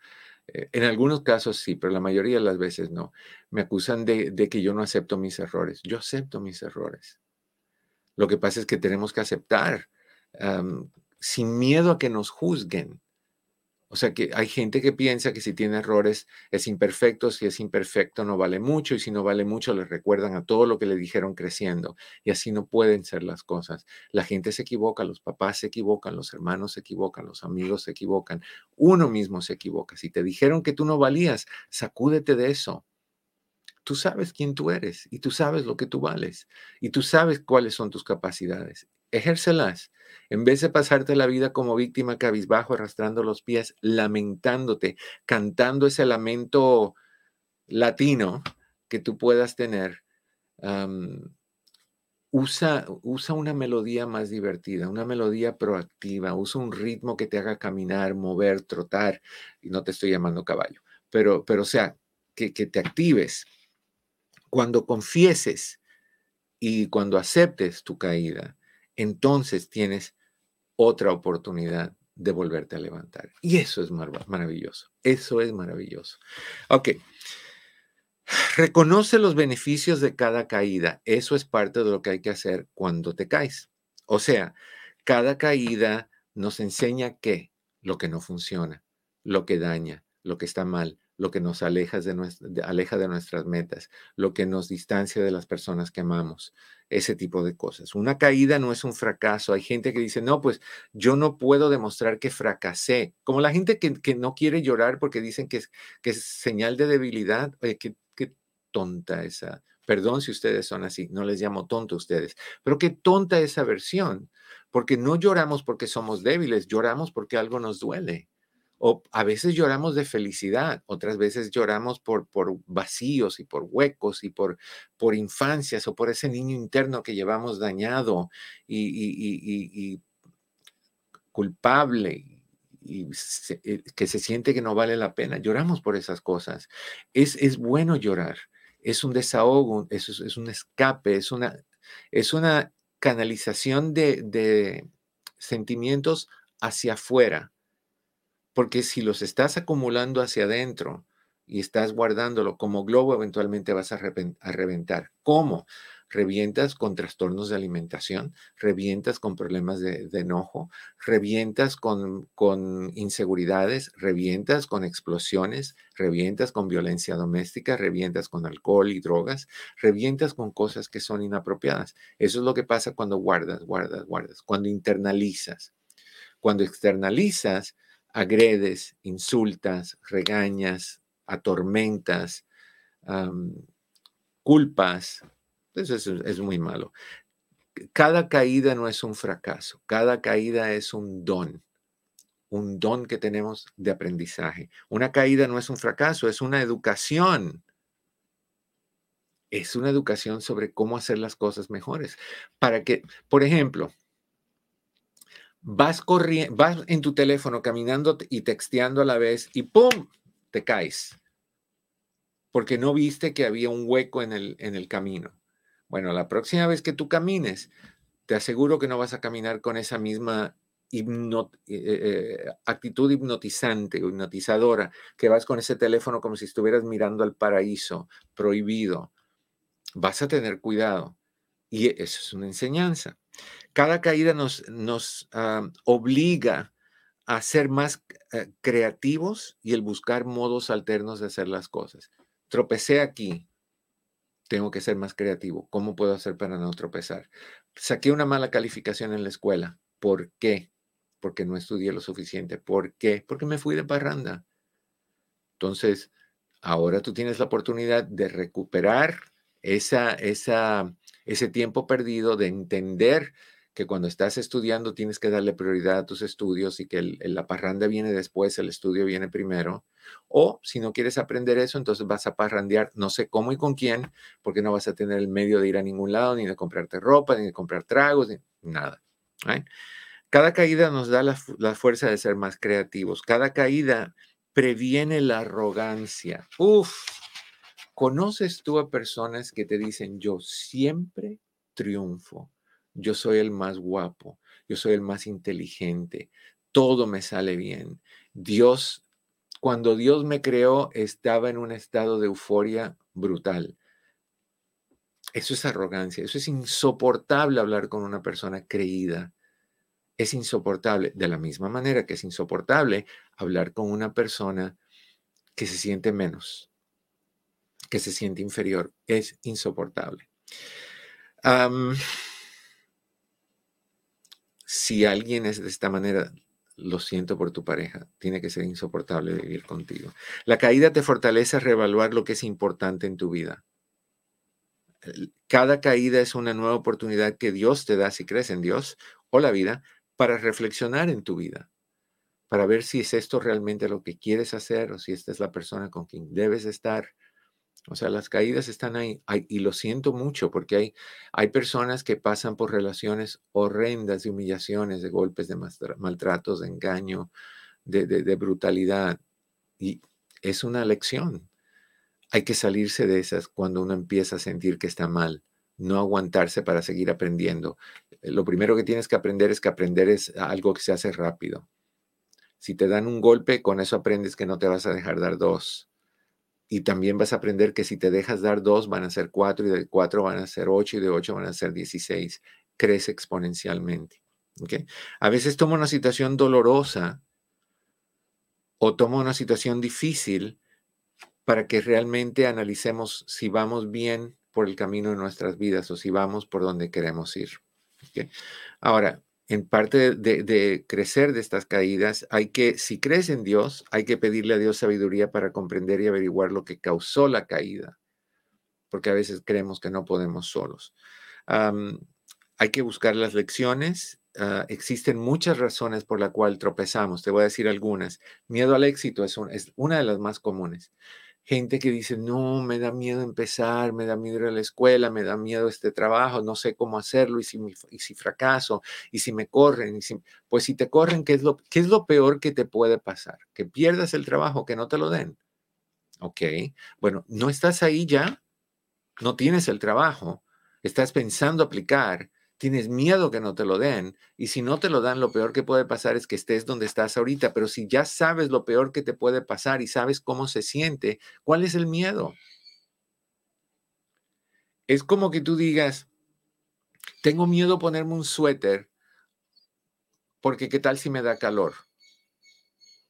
Eh, en algunos casos sí, pero la mayoría de las veces no. Me acusan de que yo no acepto mis errores. Yo acepto mis errores lo que pasa es que tenemos que aceptar sin miedo a que nos juzguen. O sea que hay gente que piensa que si tiene errores es imperfecto, si es imperfecto no vale mucho y si no vale mucho le recuerdan a todo lo que le dijeron creciendo y así no pueden ser las cosas. La gente se equivoca, los papás se equivocan, los hermanos se equivocan, los amigos se equivocan, uno mismo se equivoca. Si te dijeron que tú no valías, sacúdete de eso. Tú sabes quién tú eres y tú sabes lo que tú vales y tú sabes cuáles son tus capacidades. Ejércelas. En vez de pasarte la vida como víctima cabizbajo, arrastrando los pies, lamentándote, cantando ese lamento latino que tú puedas tener, usa, usa una melodía más divertida, una melodía proactiva, usa un ritmo que te haga caminar, mover, trotar, y no te estoy llamando caballo, pero, pero o sea, que, que te actives cuando confieses y cuando aceptes tu caída, entonces tienes otra oportunidad de volverte a levantar. Y eso es maravilloso. Eso es maravilloso. Ok. Reconoce los beneficios de cada caída. Eso es parte de lo que hay que hacer cuando te caes. O sea, cada caída nos enseña qué, lo que no funciona, lo que daña, lo que está mal, lo que nos aleja de, aleja de nuestras metas, lo que nos distancia de las personas que amamos, ese tipo de cosas. Una caída no es un fracaso. Hay gente que dice, no, pues yo no puedo demostrar que fracasé. Como la gente que, no quiere llorar porque dicen que es, que es señal de debilidad. Oye, qué, qué tonta esa. Perdón si ustedes son así, no les llamo tonto a ustedes, pero qué tonta esa versión, porque no lloramos porque somos débiles, lloramos porque algo nos duele. O a veces lloramos de felicidad, otras veces lloramos por, por vacíos y por huecos y por, por infancias o por ese niño interno que llevamos dañado y, culpable y eh, que se siente que no vale la pena. Lloramos por esas cosas. Es, es bueno llorar, es un desahogo, es, es un escape, es una, es una canalización de, de sentimientos hacia afuera porque si los estás acumulando hacia adentro y estás guardándolo como globo, eventualmente vas a, reventar. ¿Cómo? Revientas con trastornos de alimentación, revientas con problemas de, enojo, revientas con, inseguridades, revientas con explosiones, revientas con violencia doméstica, revientas con alcohol y drogas, revientas con cosas que son inapropiadas. Eso es lo que pasa cuando guardas, guardas, guardas, cuando internalizas. Cuando externalizas, agredes, insultas, regañas, atormentas, culpas. Eso es, muy malo. Cada caída no es un fracaso, cada caída es un don, un don que tenemos de aprendizaje. Una caída no es un fracaso, es una educación. Es una educación sobre cómo hacer las cosas mejores. Para que, por ejemplo, vas corriendo, vas en tu teléfono caminando y texteando a la vez y ¡pum! te caes. porque no viste que había un hueco en el, en el camino. Bueno, la próxima vez que tú camines, te aseguro que no vas a caminar con esa misma eh, eh, actitud hipnotizante o hipnotizadora, que vas con ese teléfono como si estuvieras mirando al paraíso prohibido. Vas a tener cuidado. Y eso es una enseñanza. Cada caída nos, nos obliga a ser más eh, creativos y el buscar modos alternos de hacer las cosas. Tropecé aquí, tengo que ser más creativo. ¿Cómo puedo hacer para no tropezar? Saqué una mala calificación en la escuela. ¿Por qué? Porque no estudié lo suficiente. ¿Por qué? Porque me fui de parranda. Entonces, ahora tú tienes la oportunidad de recuperar esa, esa, ese tiempo perdido, de entender que cuando estás estudiando tienes que darle prioridad a tus estudios y que la parranda viene después, el estudio viene primero. O si no quieres aprender eso, entonces vas a parrandear, no sé cómo y con quién, porque no vas a tener el medio de ir a ningún lado, ni de comprarte ropa, ni de comprar tragos, ni nada. Cada caída nos da la, la fuerza de ser más creativos. Cada caída previene la arrogancia. Uf, ¿conoces tú a personas que te dicen, yo siempre triunfo? yo soy el más guapo, yo soy el más inteligente, todo me sale bien. Dios, cuando Dios me creó, estaba en un estado de euforia brutal. Eso es arrogancia, eso es insoportable hablar con una persona creída. Es insoportable, de la misma manera que es insoportable hablar con una persona que se siente menos, que se siente inferior. Es insoportable si alguien es de esta manera, lo siento por tu pareja, tiene que ser insoportable vivir contigo. La caída te fortalece a reevaluar lo que es importante en tu vida. Cada caída es una nueva oportunidad que Dios te da si crees en Dios o la vida para reflexionar en tu vida, para ver si es esto realmente lo que quieres hacer o si esta es la persona con quien debes estar o sea, las caídas están ahí, y lo siento mucho porque hay, hay personas que pasan por relaciones horrendas de humillaciones, de golpes, de maltratos, de engaño, de, de brutalidad. Y es una lección. Hay que salirse de esas cuando uno empieza a sentir que está mal, no aguantarse para seguir aprendiendo. Eh, lo primero que tienes que aprender es que aprender es algo que se hace rápido. Si te dan un golpe, con eso aprendes que no te vas a dejar dar dos y también vas a aprender que si te dejas dar dos, van a ser cuatro, y de cuatro van a ser ocho, y de ocho van a ser dieciséis. Crece exponencialmente. A veces toma una situación dolorosa o toma una situación difícil para que realmente analicemos si vamos bien por el camino de nuestras vidas o si vamos por donde queremos ir. Ahora, en parte de, crecer de estas caídas, hay que, si crees en Dios, hay que pedirle a Dios sabiduría para comprender y averiguar lo que causó la caída, porque a veces creemos que no podemos solos. hay que buscar las lecciones. Ah, existen muchas razones por la cual tropezamos. Te voy a decir algunas. Miedo al éxito es una de las más comunes gente que dice, no, me da miedo empezar, me da miedo ir a la escuela, me da miedo este trabajo, no sé cómo hacerlo, y si, y si fracaso, y si me corren, y si, pues si te corren, ¿qué es, lo, ¿qué es lo peor que te puede pasar? Que pierdas el trabajo, que no te lo den. Ok, bueno, no estás ahí ya, no tienes el trabajo, estás pensando aplicar, tienes miedo que no te lo den y si no te lo dan, lo peor que puede pasar es que estés donde estás ahorita, pero si ya sabes lo peor que te puede pasar y sabes cómo se siente, ¿cuál es el miedo? Es como que tú digas, tengo miedo ponerme un suéter porque qué tal si me da calor.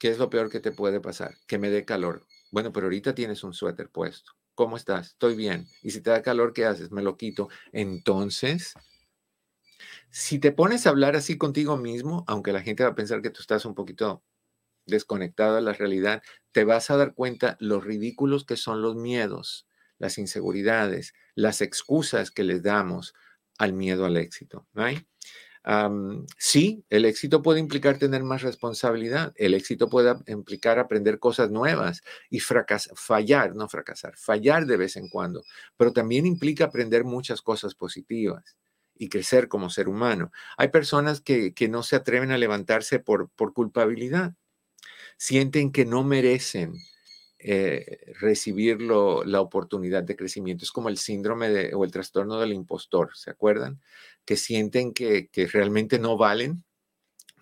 ¿Qué es lo peor que te puede pasar? Que me dé calor. Bueno, pero ahorita tienes un suéter puesto. ¿Cómo estás? Estoy bien. Y si te da calor, ¿qué haces? Me lo quito. Entonces, si te pones a hablar así contigo mismo, aunque la gente va a pensar que tú estás un poquito desconectado de la realidad, te vas a dar cuenta los ridículos que son los miedos, las inseguridades, las excusas que les damos al miedo al éxito. sí, el éxito puede implicar tener más responsabilidad, el éxito puede implicar aprender cosas nuevas y fracasar, fallar, no fracasar, fallar de vez en cuando, pero también implica aprender muchas cosas positivas y crecer como ser humano. Hay personas que, no se atreven a levantarse por, por culpabilidad. Sienten que no merecen eh, recibir la oportunidad de crecimiento. Es como el síndrome o el trastorno del impostor, ¿se acuerdan? Que sienten que, que realmente no valen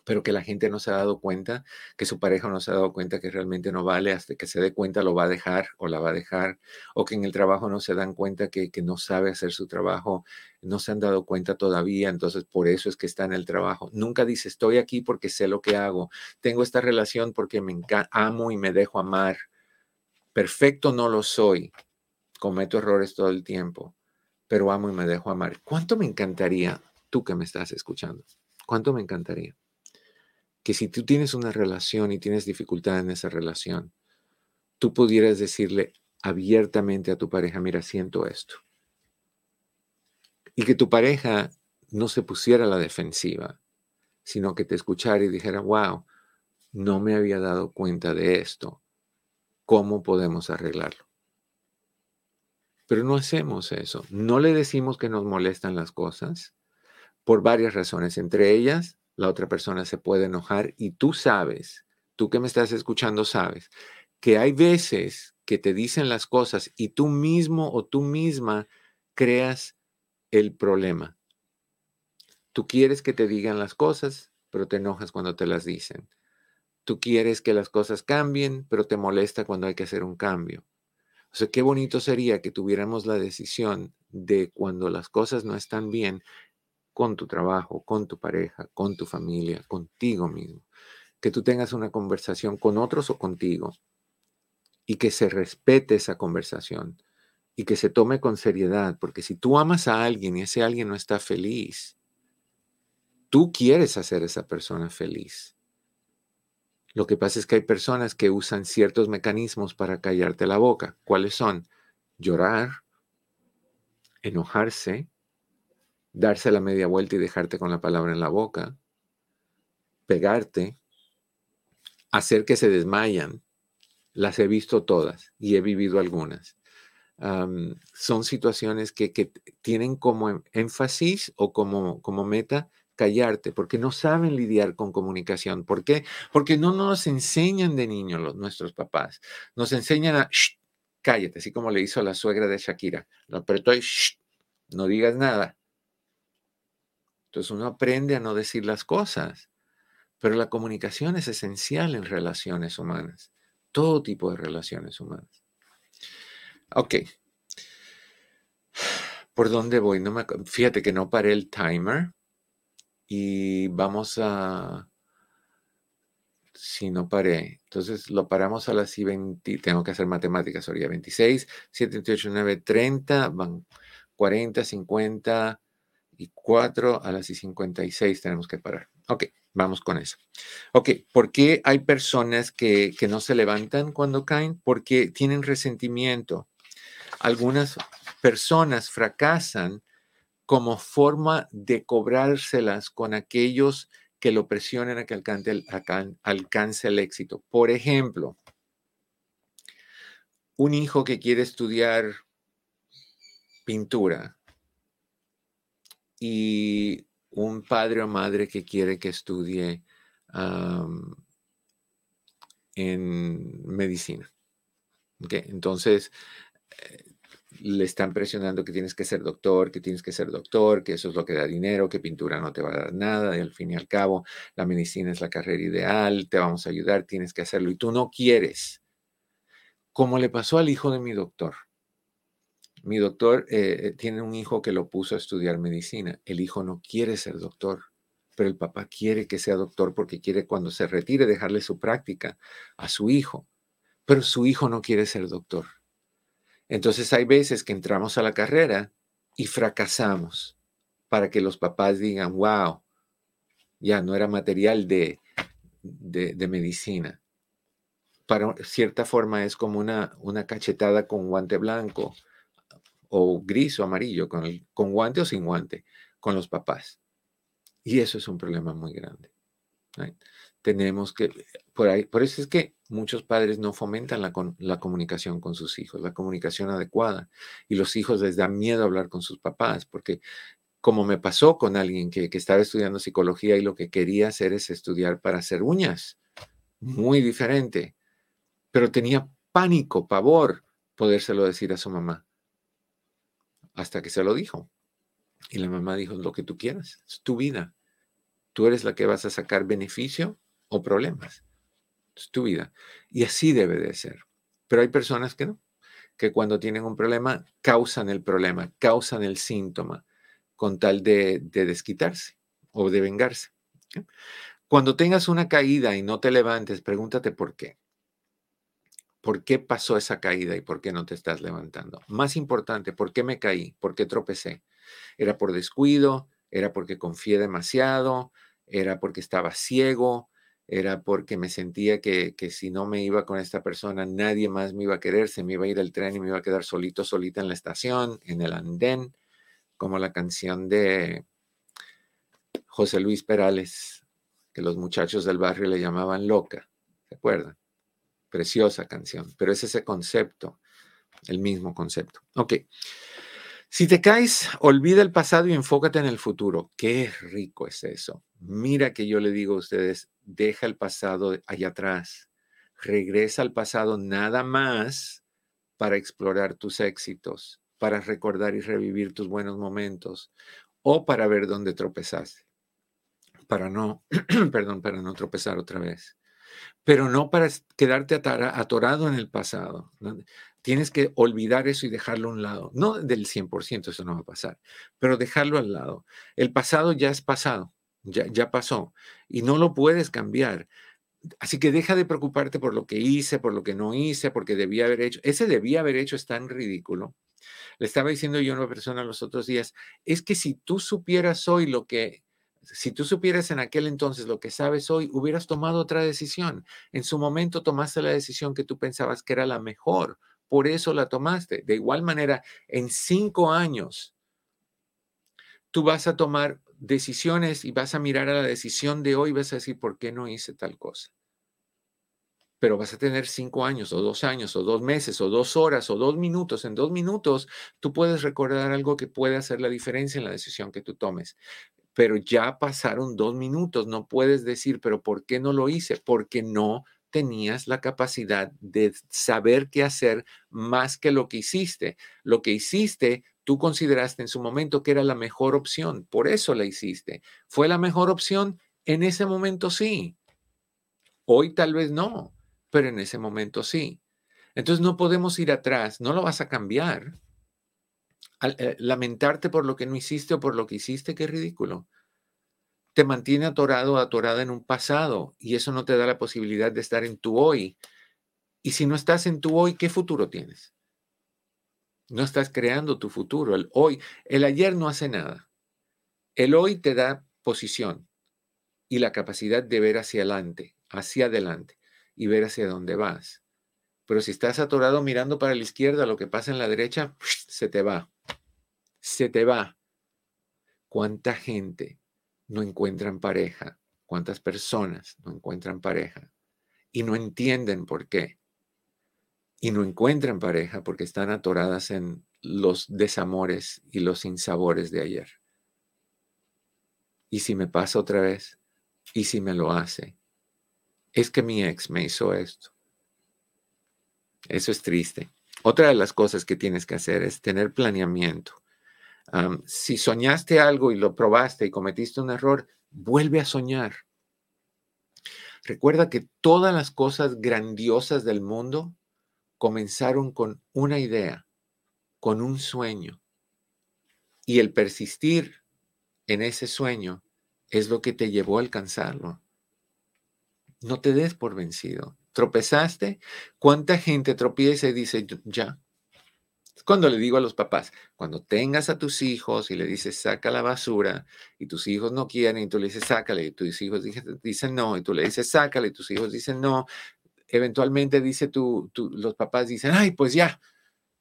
pero que la gente no se ha dado cuenta, que su pareja no se ha dado cuenta que realmente no vale, hasta que se dé cuenta lo va a dejar o la va a dejar, o que en el trabajo no se dan cuenta que, no sabe hacer su trabajo, no se han dado cuenta todavía, entonces por eso es que está en el trabajo. Nunca dice, estoy aquí porque sé lo que hago, tengo esta relación porque me amo y me dejo amar. Perfecto no lo soy, cometo errores todo el tiempo, pero amo y me dejo amar. ¿Cuánto me encantaría, tú que me estás escuchando, cuánto me encantaría? Que si tú tienes una relación y tienes dificultad en esa relación, tú pudieras decirle abiertamente a tu pareja, mira, siento esto. Y que tu pareja no se pusiera a la defensiva, sino que te escuchara y dijera, wow, no me había dado cuenta de esto. ¿Cómo podemos arreglarlo? Pero no hacemos eso. No le decimos que nos molestan las cosas por varias razones, entre ellas la otra persona se puede enojar y tú sabes, tú que me estás escuchando sabes, que hay veces que te dicen las cosas y tú mismo o tú misma creas el problema. Tú quieres que te digan las cosas, pero te enojas cuando te las dicen. Tú quieres que las cosas cambien, pero te molesta cuando hay que hacer un cambio. O sea, qué bonito sería que tuviéramos la decisión de cuando las cosas no están bien, con tu trabajo, con tu pareja, con tu familia, contigo mismo. Que tú tengas una conversación con otros o contigo y que se respete esa conversación y que se tome con seriedad, porque si tú amas a alguien y ese alguien no está feliz, tú quieres hacer a esa persona feliz. Lo que pasa es que hay personas que usan ciertos mecanismos para callarte la boca. ¿Cuáles son? Llorar, enojarse, darse la media vuelta y dejarte con la palabra en la boca, pegarte, hacer que se desmayan. Las he visto todas y he vivido algunas. son situaciones que, tienen como em, énfasis o como, como meta callarte, porque no saben lidiar con comunicación. ¿Por qué? Porque no nos enseñan de niños los, nuestros papás. Nos enseñan a, cállate, así como le hizo a la suegra de Shakira. Lo apretó y, no digas nada. Entonces uno aprende a no decir las cosas, pero la comunicación es esencial en relaciones humanas, todo tipo de relaciones humanas. Ok. ¿Por dónde voy? No me, fíjate que no paré el timer y vamos a... Si no paré, entonces lo paramos a las 20, tengo que hacer matemáticas, ahora 26, 7, 8, 9, 30, van 40, 50, y 4 a las y 56 tenemos que parar. Ok, vamos con eso. Ok, ¿por qué hay personas que, que no se levantan cuando caen? Porque tienen resentimiento. Algunas personas fracasan como forma de cobrárselas con aquellos que lo presionen a que alcance alcance el éxito. Por ejemplo, un hijo que quiere estudiar pintura y un padre o madre que quiere que estudie en medicina. Entonces, eh, le están presionando que tienes que ser doctor, que tienes que ser doctor, que eso es lo que da dinero, que pintura no te va a dar nada, y al fin y al cabo, la medicina es la carrera ideal, te vamos a ayudar, tienes que hacerlo, y tú no quieres. Como le pasó al hijo de mi doctor. Mi doctor eh, eh, tiene un hijo que lo puso a estudiar medicina. El hijo no quiere ser doctor, pero el papá quiere que sea doctor porque quiere cuando se retire dejarle su práctica a su hijo. Pero su hijo no quiere ser doctor. Entonces hay veces que entramos a la carrera y fracasamos para que los papás digan, wow, ya no era material de, de, de medicina. Para cierta forma es como una, una cachetada con guante blanco o gris o amarillo, con, con guante o sin guante, con los papás. Y eso es un problema muy grande. Tenemos que, por, ahí, por eso es que muchos padres no fomentan la, la, comunicación con sus hijos, la comunicación adecuada. Y los hijos les dan miedo hablar con sus papás, porque como me pasó con alguien que, que estaba estudiando psicología y lo que quería hacer es estudiar para hacer uñas, muy diferente, pero tenía pánico, pavor podérselo decir a su mamá. Hasta que se lo dijo. Y la mamá dijo, lo que tú quieras, es tu vida. Tú eres la que vas a sacar beneficio o problemas. Es tu vida. Y así debe de ser. Pero hay personas que no, que cuando tienen un problema causan el problema, causan el síntoma con tal de, desquitarse o de vengarse. Cuando tengas una caída y no te levantes, pregúntate por qué. ¿Por qué pasó esa caída y por qué no te estás levantando? Más importante, ¿por qué me caí? ¿Por qué tropecé? ¿Era por descuido? ¿Era porque confié demasiado? ¿Era porque estaba ciego? ¿Era porque me sentía que, que si no me iba con esta persona, nadie más me iba a querer, se me iba a ir el tren y me iba a quedar solito, solita en la estación, en el andén, como la canción de José Luis Perales, que los muchachos del barrio le llamaban loca, ¿se acuerdan? Preciosa canción, pero es ese concepto, el mismo concepto. Ok. Si te caes, olvida el pasado y enfócate en el futuro. Qué rico es eso. Mira que yo le digo a ustedes, deja el pasado allá atrás. Regresa al pasado nada más para explorar tus éxitos, para recordar y revivir tus buenos momentos o para ver dónde tropezaste. Para no, perdón, para no tropezar otra vez pero no para quedarte atorado en el pasado. Tienes que olvidar eso y dejarlo a un lado. No del 100%, eso no va a pasar, pero dejarlo al lado. El pasado ya es pasado, ya, ya pasó y no lo puedes cambiar. Así que deja de preocuparte por lo que hice, por lo que no hice, porque debía haber hecho. Ese debía haber hecho es tan ridículo. Le estaba diciendo yo a una persona los otros días, es que si tú supieras hoy lo que si tú supieras en aquel entonces lo que sabes hoy, hubieras tomado otra decisión. En su momento tomaste la decisión que tú pensabas que era la mejor. Por eso la tomaste. De igual manera, en cinco años, tú vas a tomar decisiones y vas a mirar a la decisión de hoy y vas a decir, ¿por qué no hice tal cosa? Pero vas a tener cinco años o dos años o dos meses o dos horas o dos minutos. En dos minutos tú puedes recordar algo que puede hacer la diferencia en la decisión que tú tomes pero ya pasaron dos minutos, no puedes decir, pero ¿por qué no lo hice? Porque no tenías la capacidad de saber qué hacer más que lo que hiciste. Lo que hiciste, tú consideraste en su momento que era la mejor opción, por eso la hiciste. ¿Fue la mejor opción? En ese momento sí. Hoy tal vez no, pero en ese momento sí. Entonces no podemos ir atrás, no lo vas a cambiar. Eh, lamentarte por lo que no hiciste o por lo que hiciste, qué ridículo. Te mantiene atorado atorada en un pasado y eso no te da la posibilidad de estar en tu hoy. Y si no estás en tu hoy, ¿qué futuro tienes? No estás creando tu futuro. El hoy, el ayer no hace nada. El hoy te da posición y la capacidad de ver hacia adelante, hacia adelante y ver hacia dónde vas. Pero si estás atorado mirando para la izquierda, lo que pasa en la derecha, se te va se te va. ¿Cuánta gente no encuentran pareja? ¿Cuántas personas no encuentran pareja? Y no entienden por qué. Y no encuentran pareja porque están atoradas en los desamores y los insabores de ayer. ¿Y si me pasa otra vez? ¿Y si me lo hace? Es que mi ex me hizo esto. Eso es triste. Otra de las cosas que tienes que hacer es tener planeamiento si soñaste algo y lo probaste y cometiste un error, vuelve a soñar. Recuerda que todas las cosas grandiosas del mundo comenzaron con una idea, con un sueño. Y el persistir en ese sueño es lo que te llevó a alcanzarlo. No te des por vencido. ¿Tropezaste? ¿Cuánta gente tropieza y dice, ya, cuando le digo a los papás, cuando tengas a tus hijos y le dices, saca la basura, y tus hijos no quieren, y tú le dices, sácale, y tus hijos dicen no, y tú le dices, sácale, y tus hijos dicen no, eventualmente dice tú, los papás dicen, ay, pues ya,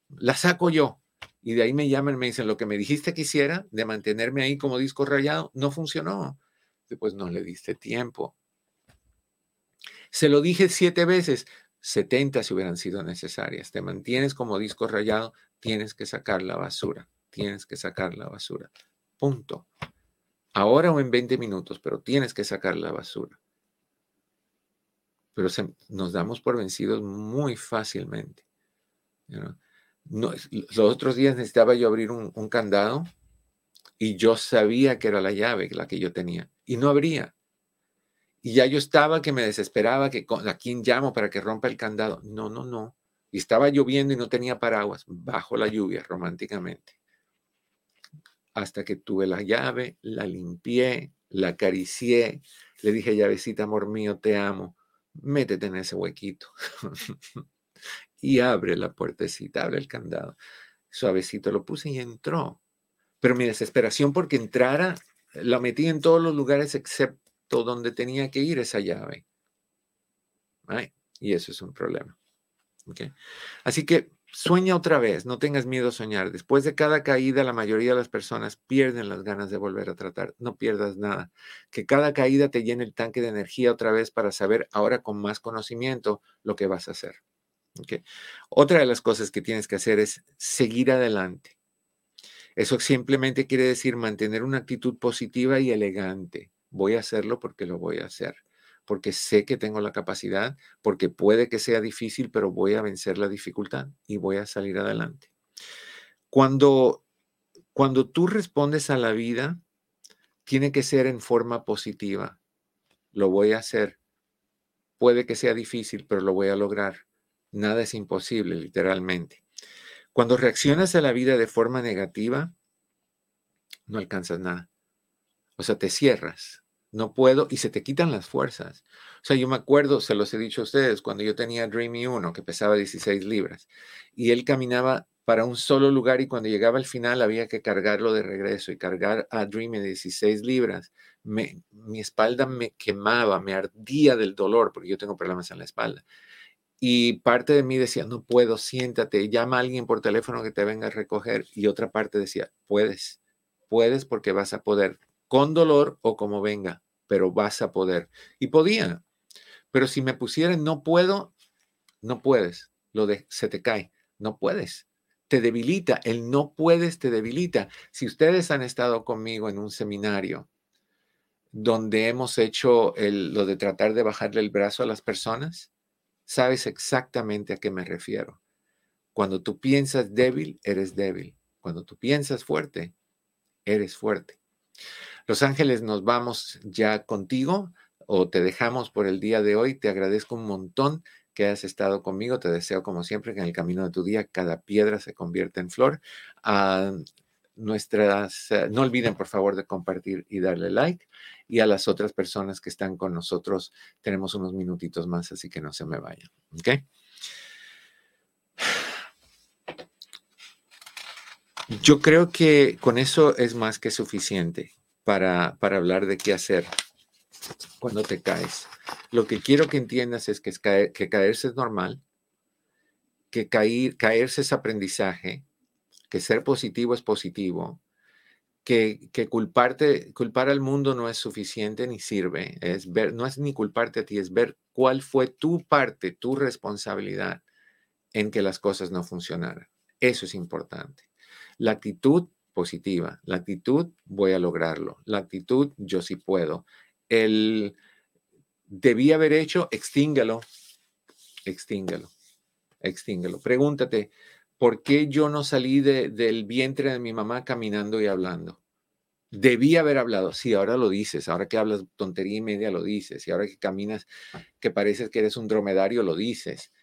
la saco yo. Y de ahí me llaman me dicen, lo que me dijiste que hiciera, de mantenerme ahí como disco rayado, no funcionó. Pues no le diste tiempo. Se lo dije siete veces, 70 si hubieran sido necesarias. Te mantienes como disco rayado, tienes que sacar la basura, tienes que sacar la basura. Punto. Ahora o en 20 minutos, pero tienes que sacar la basura. pero nos damos por vencidos muy fácilmente. los otros días necesitaba yo abrir un, un, candado y yo sabía que era la llave la que yo tenía y no abría. Y ya yo estaba que me desesperaba, que a quién llamo para que rompa el candado. No, no, no. Y estaba lloviendo y no tenía paraguas, bajo la lluvia, románticamente. Hasta que tuve la llave, la limpié, la acaricié, le dije, llavecita, amor mío, te amo, métete en ese huequito. y abre la puertecita, abre el candado. Suavecito lo puse y entró. Pero mi desesperación porque entrara, la metí en todos los lugares excepto donde tenía que ir esa llave. y eso es un problema. Así que sueña otra vez, no tengas miedo a soñar. Después de cada caída, la mayoría de las personas pierden las ganas de volver a tratar. No pierdas nada. Que cada caída te llene el tanque de energía otra vez para saber ahora con más conocimiento lo que vas a hacer. Otra de las cosas que tienes que hacer es seguir adelante. Eso simplemente quiere decir mantener una actitud positiva y elegante. Voy a hacerlo porque lo voy a hacer porque sé que tengo la capacidad, porque puede que sea difícil, pero voy a vencer la dificultad y voy a salir adelante. Cuando, cuando tú respondes a la vida, tiene que ser en forma positiva. Lo voy a hacer. Puede que sea difícil, pero lo voy a lograr. Nada es imposible, literalmente. Cuando reaccionas a la vida de forma negativa, no alcanzas nada. O sea, te cierras, no puedo y se te quitan las fuerzas. O sea, yo me acuerdo, se los he dicho a ustedes, cuando yo tenía Dreamy 1, que pesaba 16 libras, y él caminaba para un solo lugar y cuando llegaba al final había que cargarlo de regreso y cargar a Dreamy de 16 libras. Mi espalda me quemaba, me ardía del dolor, porque yo tengo problemas en la espalda. Y parte de mí decía, no puedo, siéntate, llama a alguien por teléfono que te venga a recoger. Y otra parte decía, puedes, puedes porque vas a poder con dolor o como venga, pero vas a poder. Y podía, pero si me pusieran no puedo, no puedes, lo de, se te cae, no puedes. Te debilita, el no puedes te debilita. Si ustedes han estado conmigo en un seminario donde hemos hecho lo de tratar de bajarle el brazo a las personas, sabes exactamente a qué me refiero. Cuando tú piensas débil, eres débil. Cuando tú piensas fuerte, eres fuerte. Los Ángeles, nos vamos ya contigo o te dejamos por el día de hoy. Te agradezco un montón que has estado conmigo. Te deseo, como siempre, que en el camino de tu día cada piedra se convierta en flor. Ah, nuestras, eh, no olviden, por favor, de compartir y darle like. Y a las otras personas que están con nosotros, tenemos unos minutitos más, así que no se me vayan. Yo creo que con eso es más que suficiente para, para hablar de qué hacer cuando te caes. Lo que quiero que entiendas es que, que caerse es normal, que caer, caerse es aprendizaje, que ser positivo es positivo, que, que, culparte, culpar al mundo no es suficiente ni sirve, es ver, no es ni culparte a ti, es ver cuál fue tu parte, tu responsabilidad en que las cosas no funcionaran. Eso es importante. La actitud positiva, la actitud voy a lograrlo, la actitud yo sí puedo. El debí haber hecho, extíngalo, extíngalo, extíngalo. Pregúntate, ¿por qué yo no salí del vientre de mi mamá caminando y hablando? Debí haber hablado. Sí, ahora lo dices. Ahora que hablas tontería y media, lo dices. Y ahora que caminas, que pareces que eres un dromedario, lo dices.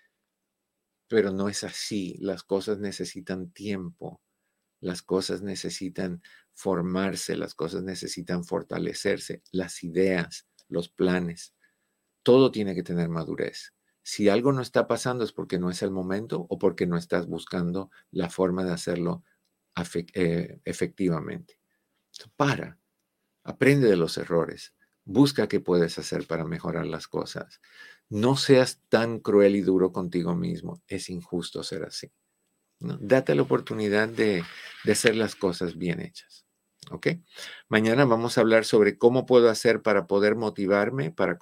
Pero no es así. Las cosas necesitan tiempo. Las cosas necesitan formarse, las cosas necesitan fortalecerse, las ideas, los planes. Todo tiene que tener madurez. Si algo no está pasando es porque no es el momento o porque no estás buscando la forma de hacerlo eh, efectivamente. Para, aprende de los errores, busca qué puedes hacer para mejorar las cosas. No seas tan cruel y duro contigo mismo. Es injusto ser así. Date la oportunidad de, hacer las cosas bien hechas. ¿Ok? Mañana vamos a hablar sobre cómo puedo hacer para poder motivarme para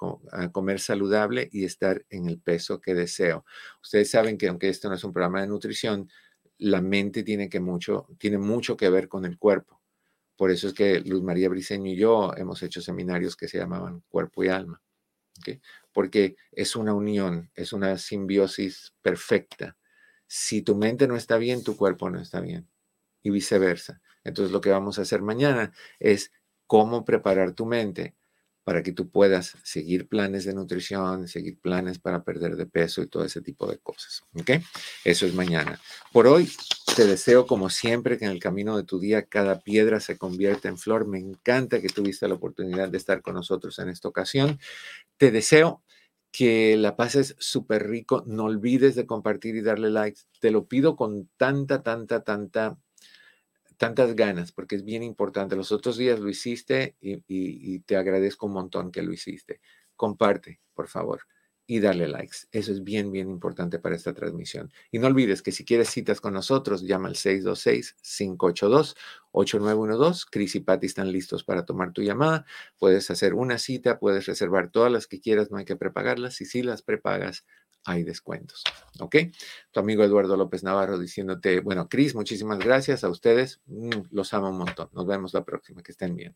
comer saludable y estar en el peso que deseo. Ustedes saben que aunque esto no es un programa de nutrición, la mente tiene, que mucho, tiene mucho que ver con el cuerpo. Por eso es que Luz María Briceño y yo hemos hecho seminarios que se llamaban Cuerpo y Alma. porque es una unión, es una simbiosis perfecta. Si tu mente no está bien, tu cuerpo no está bien y viceversa. Entonces lo que vamos a hacer mañana es cómo preparar tu mente para que tú puedas seguir planes de nutrición, seguir planes para perder de peso y todo ese tipo de cosas. ¿Ok? Eso es mañana. Por hoy, te deseo como siempre que en el camino de tu día cada piedra se convierta en flor. Me encanta que tuviste la oportunidad de estar con nosotros en esta ocasión. Te deseo que la pases súper rico. No olvides de compartir y darle likes. Te lo pido con tanta, tanta, tanta tantas ganas, porque es bien importante. Los otros días lo hiciste y, te agradezco un montón que lo hiciste. Comparte, por favor, y dale likes. Eso es bien, bien importante para esta transmisión. Y no olvides que si quieres citas con nosotros, llama al 626-582-8912. Chris y Patty están listos para tomar tu llamada. Puedes hacer una cita, puedes reservar todas las que quieras, no hay que prepagarlas. Y si las prepagas, hay descuentos. ¿Ok? Tu amigo Eduardo López Navarro diciéndote, bueno, Cris, muchísimas gracias a ustedes. Mm, los amo un montón. Nos vemos la próxima. Que estén bien.